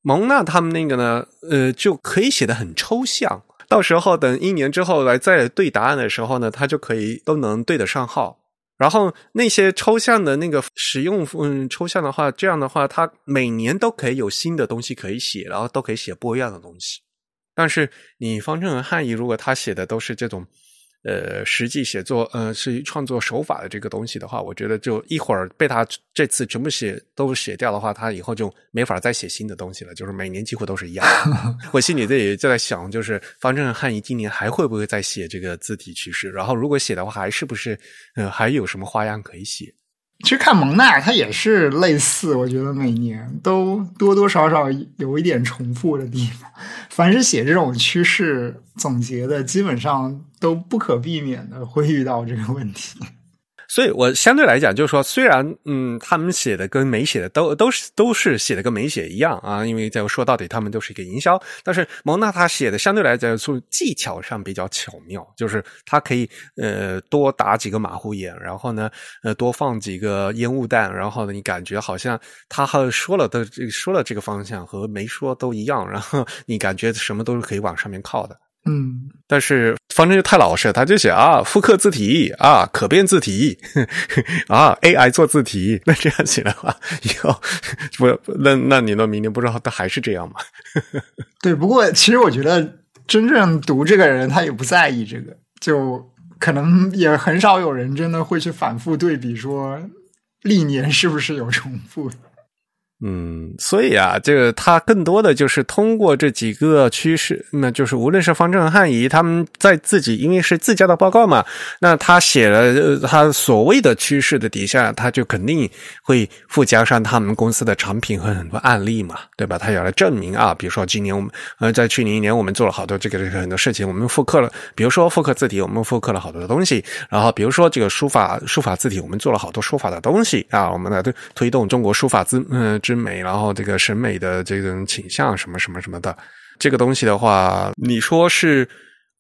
蒙娜他们那个呢，呃，就可以写的很抽象。到时候等一年之后来再对答案的时候呢，他就可以都能对得上号。然后那些抽象的那个使用，嗯，抽象的话，这样的话，他每年都可以有新的东西可以写，然后都可以写不一样的东西。但是你方正和汉译，如果他写的都是这种。呃，实际写作，呃，是创作手法的这个东西的话，我觉得就一会儿被他这次全部写都写掉的话，他以后就没法再写新的东西了。就是每年几乎都是一样。我心里这里就在想，就是方正汉仪今年还会不会再写这个字体趋势？然后如果写的话，还是不是，呃，还有什么花样可以写？其实看蒙娜，它也是类似，我觉得每年都多多少少有一点重复的地方。凡是写这种趋势总结的，基本上都不可避免的会遇到这个问题。所以，我相对来讲，就是说，虽然，嗯，他们写的跟没写的都都是都是写的跟没写一样啊，因为在说到底，他们都是一个营销。但是蒙娜他写的相对来讲，从技巧上比较巧妙，就是他可以呃多打几个马虎眼，然后呢，呃多放几个烟雾弹，然后呢，你感觉好像他和说了的说了这个方向和没说都一样，然后你感觉什么都是可以往上面靠的。嗯，但是方正就太老实，他就写啊，复刻字体啊，可变字体 啊，AI 做字体，那这样写的话，以后不那那你那明年不知道他还是这样吗？对，不过其实我觉得真正读这个人，他也不在意这个，就可能也很少有人真的会去反复对比说历年是不是有重复。嗯，所以啊，这个他更多的就是通过这几个趋势，那就是无论是方正汉仪他们在自己，因为是自家的报告嘛，那他写了他所谓的趋势的底下，他就肯定会附加上他们公司的产品和很多案例嘛，对吧？他要来证明啊，比如说今年我们呃，在去年一年我们做了好多这个这个很多事情，我们复刻了，比如说复刻字体，我们复刻了好多的东西，然后比如说这个书法书法字体，我们做了好多书法的东西啊，我们来推动中国书法字嗯之。美，然后这个审美的这种倾向什么什么什么的，这个东西的话，你说是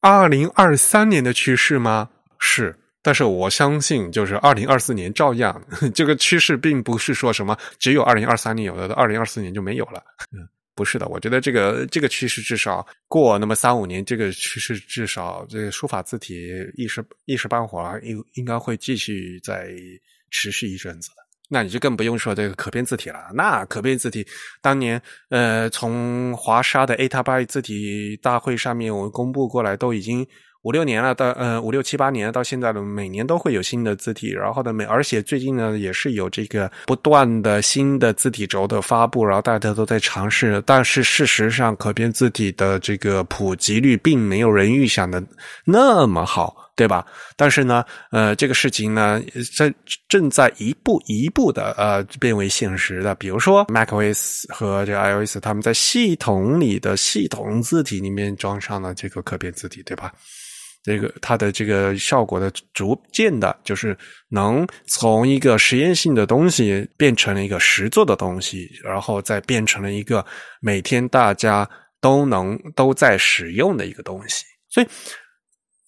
二零二三年的趋势吗？是，但是我相信，就是二零二四年照样，这个趋势并不是说什么只有二零二三年有的，二零二四年就没有了。嗯，不是的，我觉得这个这个趋势至少过那么三五年，这个趋势至少这个书法字体一时一时半会儿应应该会继续在持续一阵子的。那你就更不用说这个可变字体了。那可变字体，当年呃，从华沙的 A 塔巴字体大会上面我们公布过来，都已经五六年了，到呃五六七八年到现在的每年都会有新的字体。然后呢，每而且最近呢，也是有这个不断的新的字体轴的发布，然后大家都在尝试。但是事实上，可变字体的这个普及率并没有人预想的那么好。对吧？但是呢，呃，这个事情呢，在正在一步一步的呃变为现实的。比如说，macOS 和这个 iOS，他们在系统里的系统字体里面装上了这个可变字体，对吧？这个它的这个效果的逐渐的，就是能从一个实验性的东西变成了一个实做的东西，然后再变成了一个每天大家都能都在使用的一个东西，所以。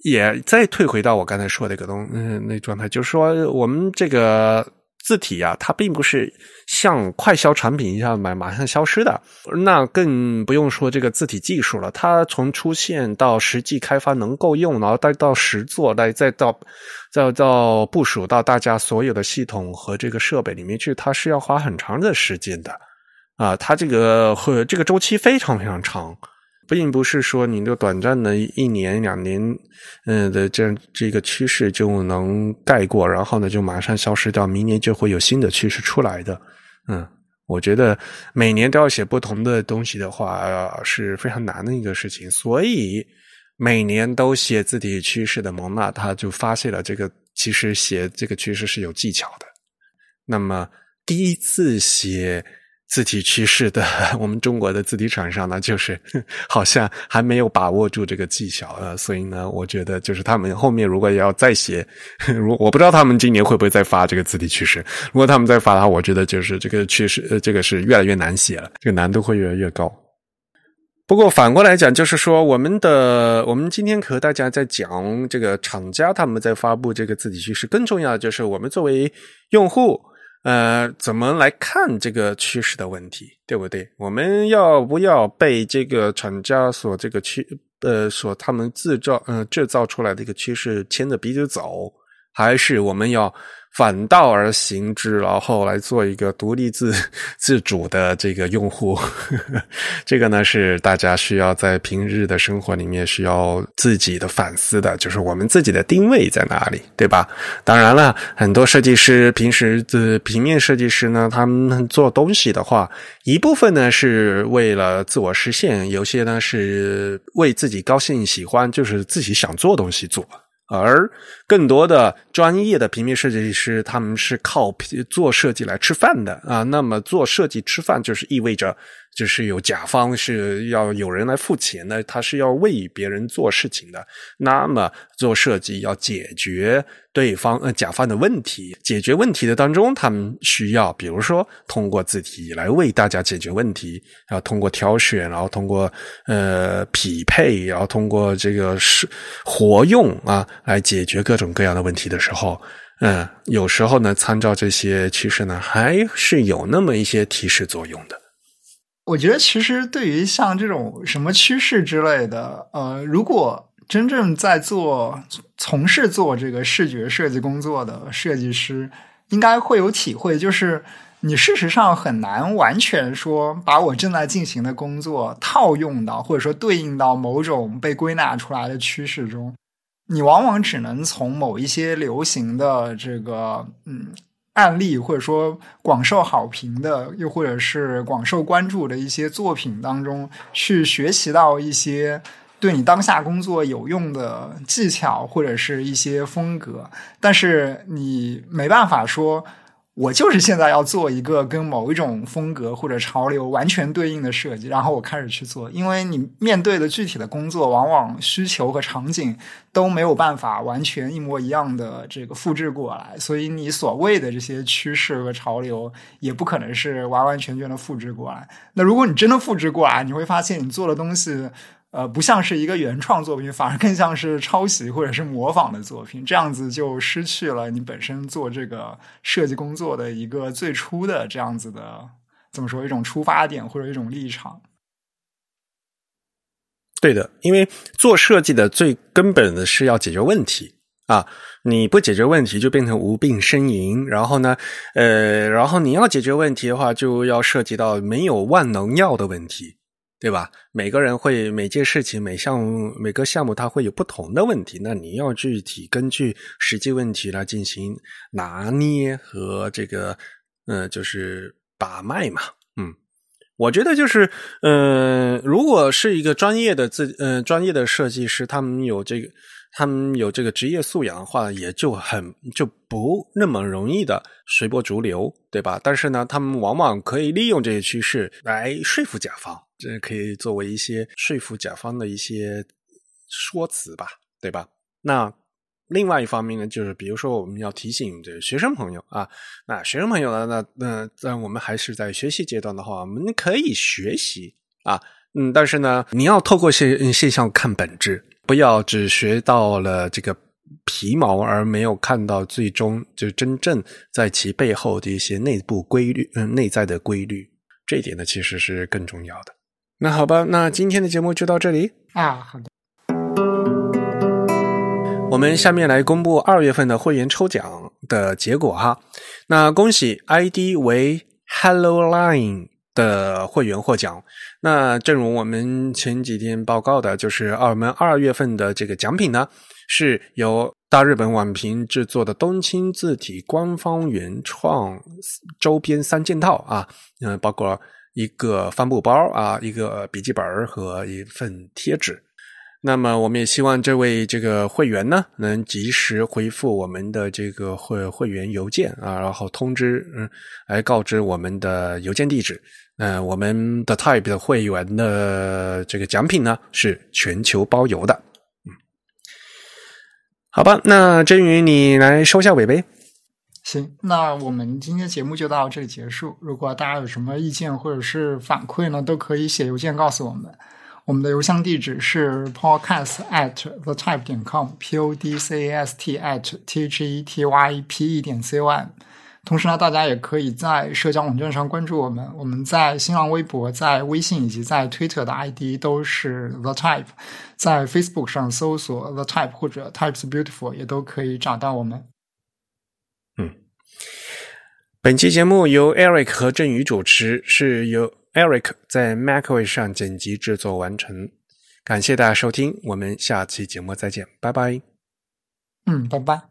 也再退回到我刚才说的一个东，嗯，那状态，就是说，我们这个字体啊，它并不是像快消产品一样马马上消失的，那更不用说这个字体技术了。它从出现到实际开发能够用，然后再到实做，再再到再到部署到大家所有的系统和这个设备里面去，它是要花很长的时间的啊，它这个和这个周期非常非常长。并不是说你的短暂的一年两年，嗯的这样这个趋势就能盖过，然后呢就马上消失掉，明年就会有新的趋势出来的。嗯，我觉得每年都要写不同的东西的话是非常难的一个事情，所以每年都写字体趋势的蒙娜，他就发现了这个其实写这个趋势是有技巧的。那么第一次写。字体趋势的，我们中国的字体厂商呢，就是 好像还没有把握住这个技巧呃，所以呢，我觉得就是他们后面如果要再写，如我不知道他们今年会不会再发这个字体趋势。如果他们再发的话，我觉得就是这个趋势，呃，这个是越来越难写了，这个难度会越来越高。不过反过来讲，就是说我们的我们今天和大家在讲这个厂家他们在发布这个字体趋势，更重要的就是我们作为用户。呃，怎么来看这个趋势的问题，对不对？我们要不要被这个厂家所这个趋呃所他们制造呃制造出来的一个趋势牵着鼻子走，还是我们要？反道而行之，然后来做一个独立自 自主的这个用户，这个呢是大家需要在平日的生活里面需要自己的反思的，就是我们自己的定位在哪里，对吧？当然了，很多设计师平时的平面设计师呢，他们做东西的话，一部分呢是为了自我实现，有些呢是为自己高兴、喜欢，就是自己想做东西做。而更多的专业的平面设计师，他们是靠做设计来吃饭的啊。那么做设计吃饭，就是意味着。就是有甲方是要有人来付钱的，他是要为别人做事情的。那么做设计要解决对方呃甲方的问题，解决问题的当中，他们需要比如说通过字体来为大家解决问题，然后通过挑选，然后通过呃匹配，然后通过这个是活用啊来解决各种各样的问题的时候，嗯，有时候呢，参照这些趋势呢，还是有那么一些提示作用的。我觉得其实对于像这种什么趋势之类的，呃，如果真正在做从事做这个视觉设计工作的设计师，应该会有体会，就是你事实上很难完全说把我正在进行的工作套用到或者说对应到某种被归纳出来的趋势中，你往往只能从某一些流行的这个嗯。案例或者说广受好评的，又或者是广受关注的一些作品当中，去学习到一些对你当下工作有用的技巧或者是一些风格，但是你没办法说。我就是现在要做一个跟某一种风格或者潮流完全对应的设计，然后我开始去做。因为你面对的具体的工作，往往需求和场景都没有办法完全一模一样的这个复制过来，所以你所谓的这些趋势和潮流，也不可能是完完全全的复制过来。那如果你真的复制过来，你会发现你做的东西。呃，不像是一个原创作品，反而更像是抄袭或者是模仿的作品，这样子就失去了你本身做这个设计工作的一个最初的这样子的怎么说一种出发点或者一种立场。对的，因为做设计的最根本的是要解决问题啊，你不解决问题就变成无病呻吟，然后呢，呃，然后你要解决问题的话，就要涉及到没有万能药的问题。对吧？每个人会每件事情、每项、每个项目，它会有不同的问题。那你要具体根据实际问题来进行拿捏和这个，呃，就是把脉嘛。嗯，我觉得就是，嗯，如果是一个专业的自，呃，专业的设计师，他们有这个。他们有这个职业素养的话，也就很就不那么容易的随波逐流，对吧？但是呢，他们往往可以利用这些趋势来说服甲方，这可以作为一些说服甲方的一些说辞吧，对吧？那另外一方面呢，就是比如说我们要提醒这学生朋友啊，那学生朋友呢，那那在我们还是在学习阶段的话，我们可以学习啊，嗯，但是呢，你要透过现现象看本质。不要只学到了这个皮毛，而没有看到最终就真正在其背后的一些内部规律，嗯，内在的规律。这一点呢，其实是更重要的。那好吧，那今天的节目就到这里啊。好的，我们下面来公布二月份的会员抽奖的结果哈。那恭喜 ID 为 Hello Line 的会员获奖。那正如我们前几天报告的，就是我们二月份的这个奖品呢，是由大日本网评制作的东青字体官方原创周边三件套啊，嗯，包括一个帆布包啊，一个笔记本和一份贴纸。那么，我们也希望这位这个会员呢，能及时回复我们的这个会会员邮件啊，然后通知嗯，来告知我们的邮件地址。嗯，我们的 Type 的会员的这个奖品呢是全球包邮的。嗯，好吧，那真宇你来收下尾呗。行，那我们今天节目就到这里结束。如果大家有什么意见或者是反馈呢，都可以写邮件告诉我们。我们的邮箱地址是 podcast at the type 点 com，p o d c a s t at t h e t y p e 点 c o m。同时呢，大家也可以在社交网站上关注我们。我们在新浪微博、在微信以及在 Twitter 的 ID 都是 the type。在 Facebook 上搜索 the type 或者 types beautiful 也都可以找到我们。本期节目由 Eric 和振宇主持，是由。Eric 在 Macway 上剪辑制作完成，感谢大家收听，我们下期节目再见，拜拜。嗯，拜拜。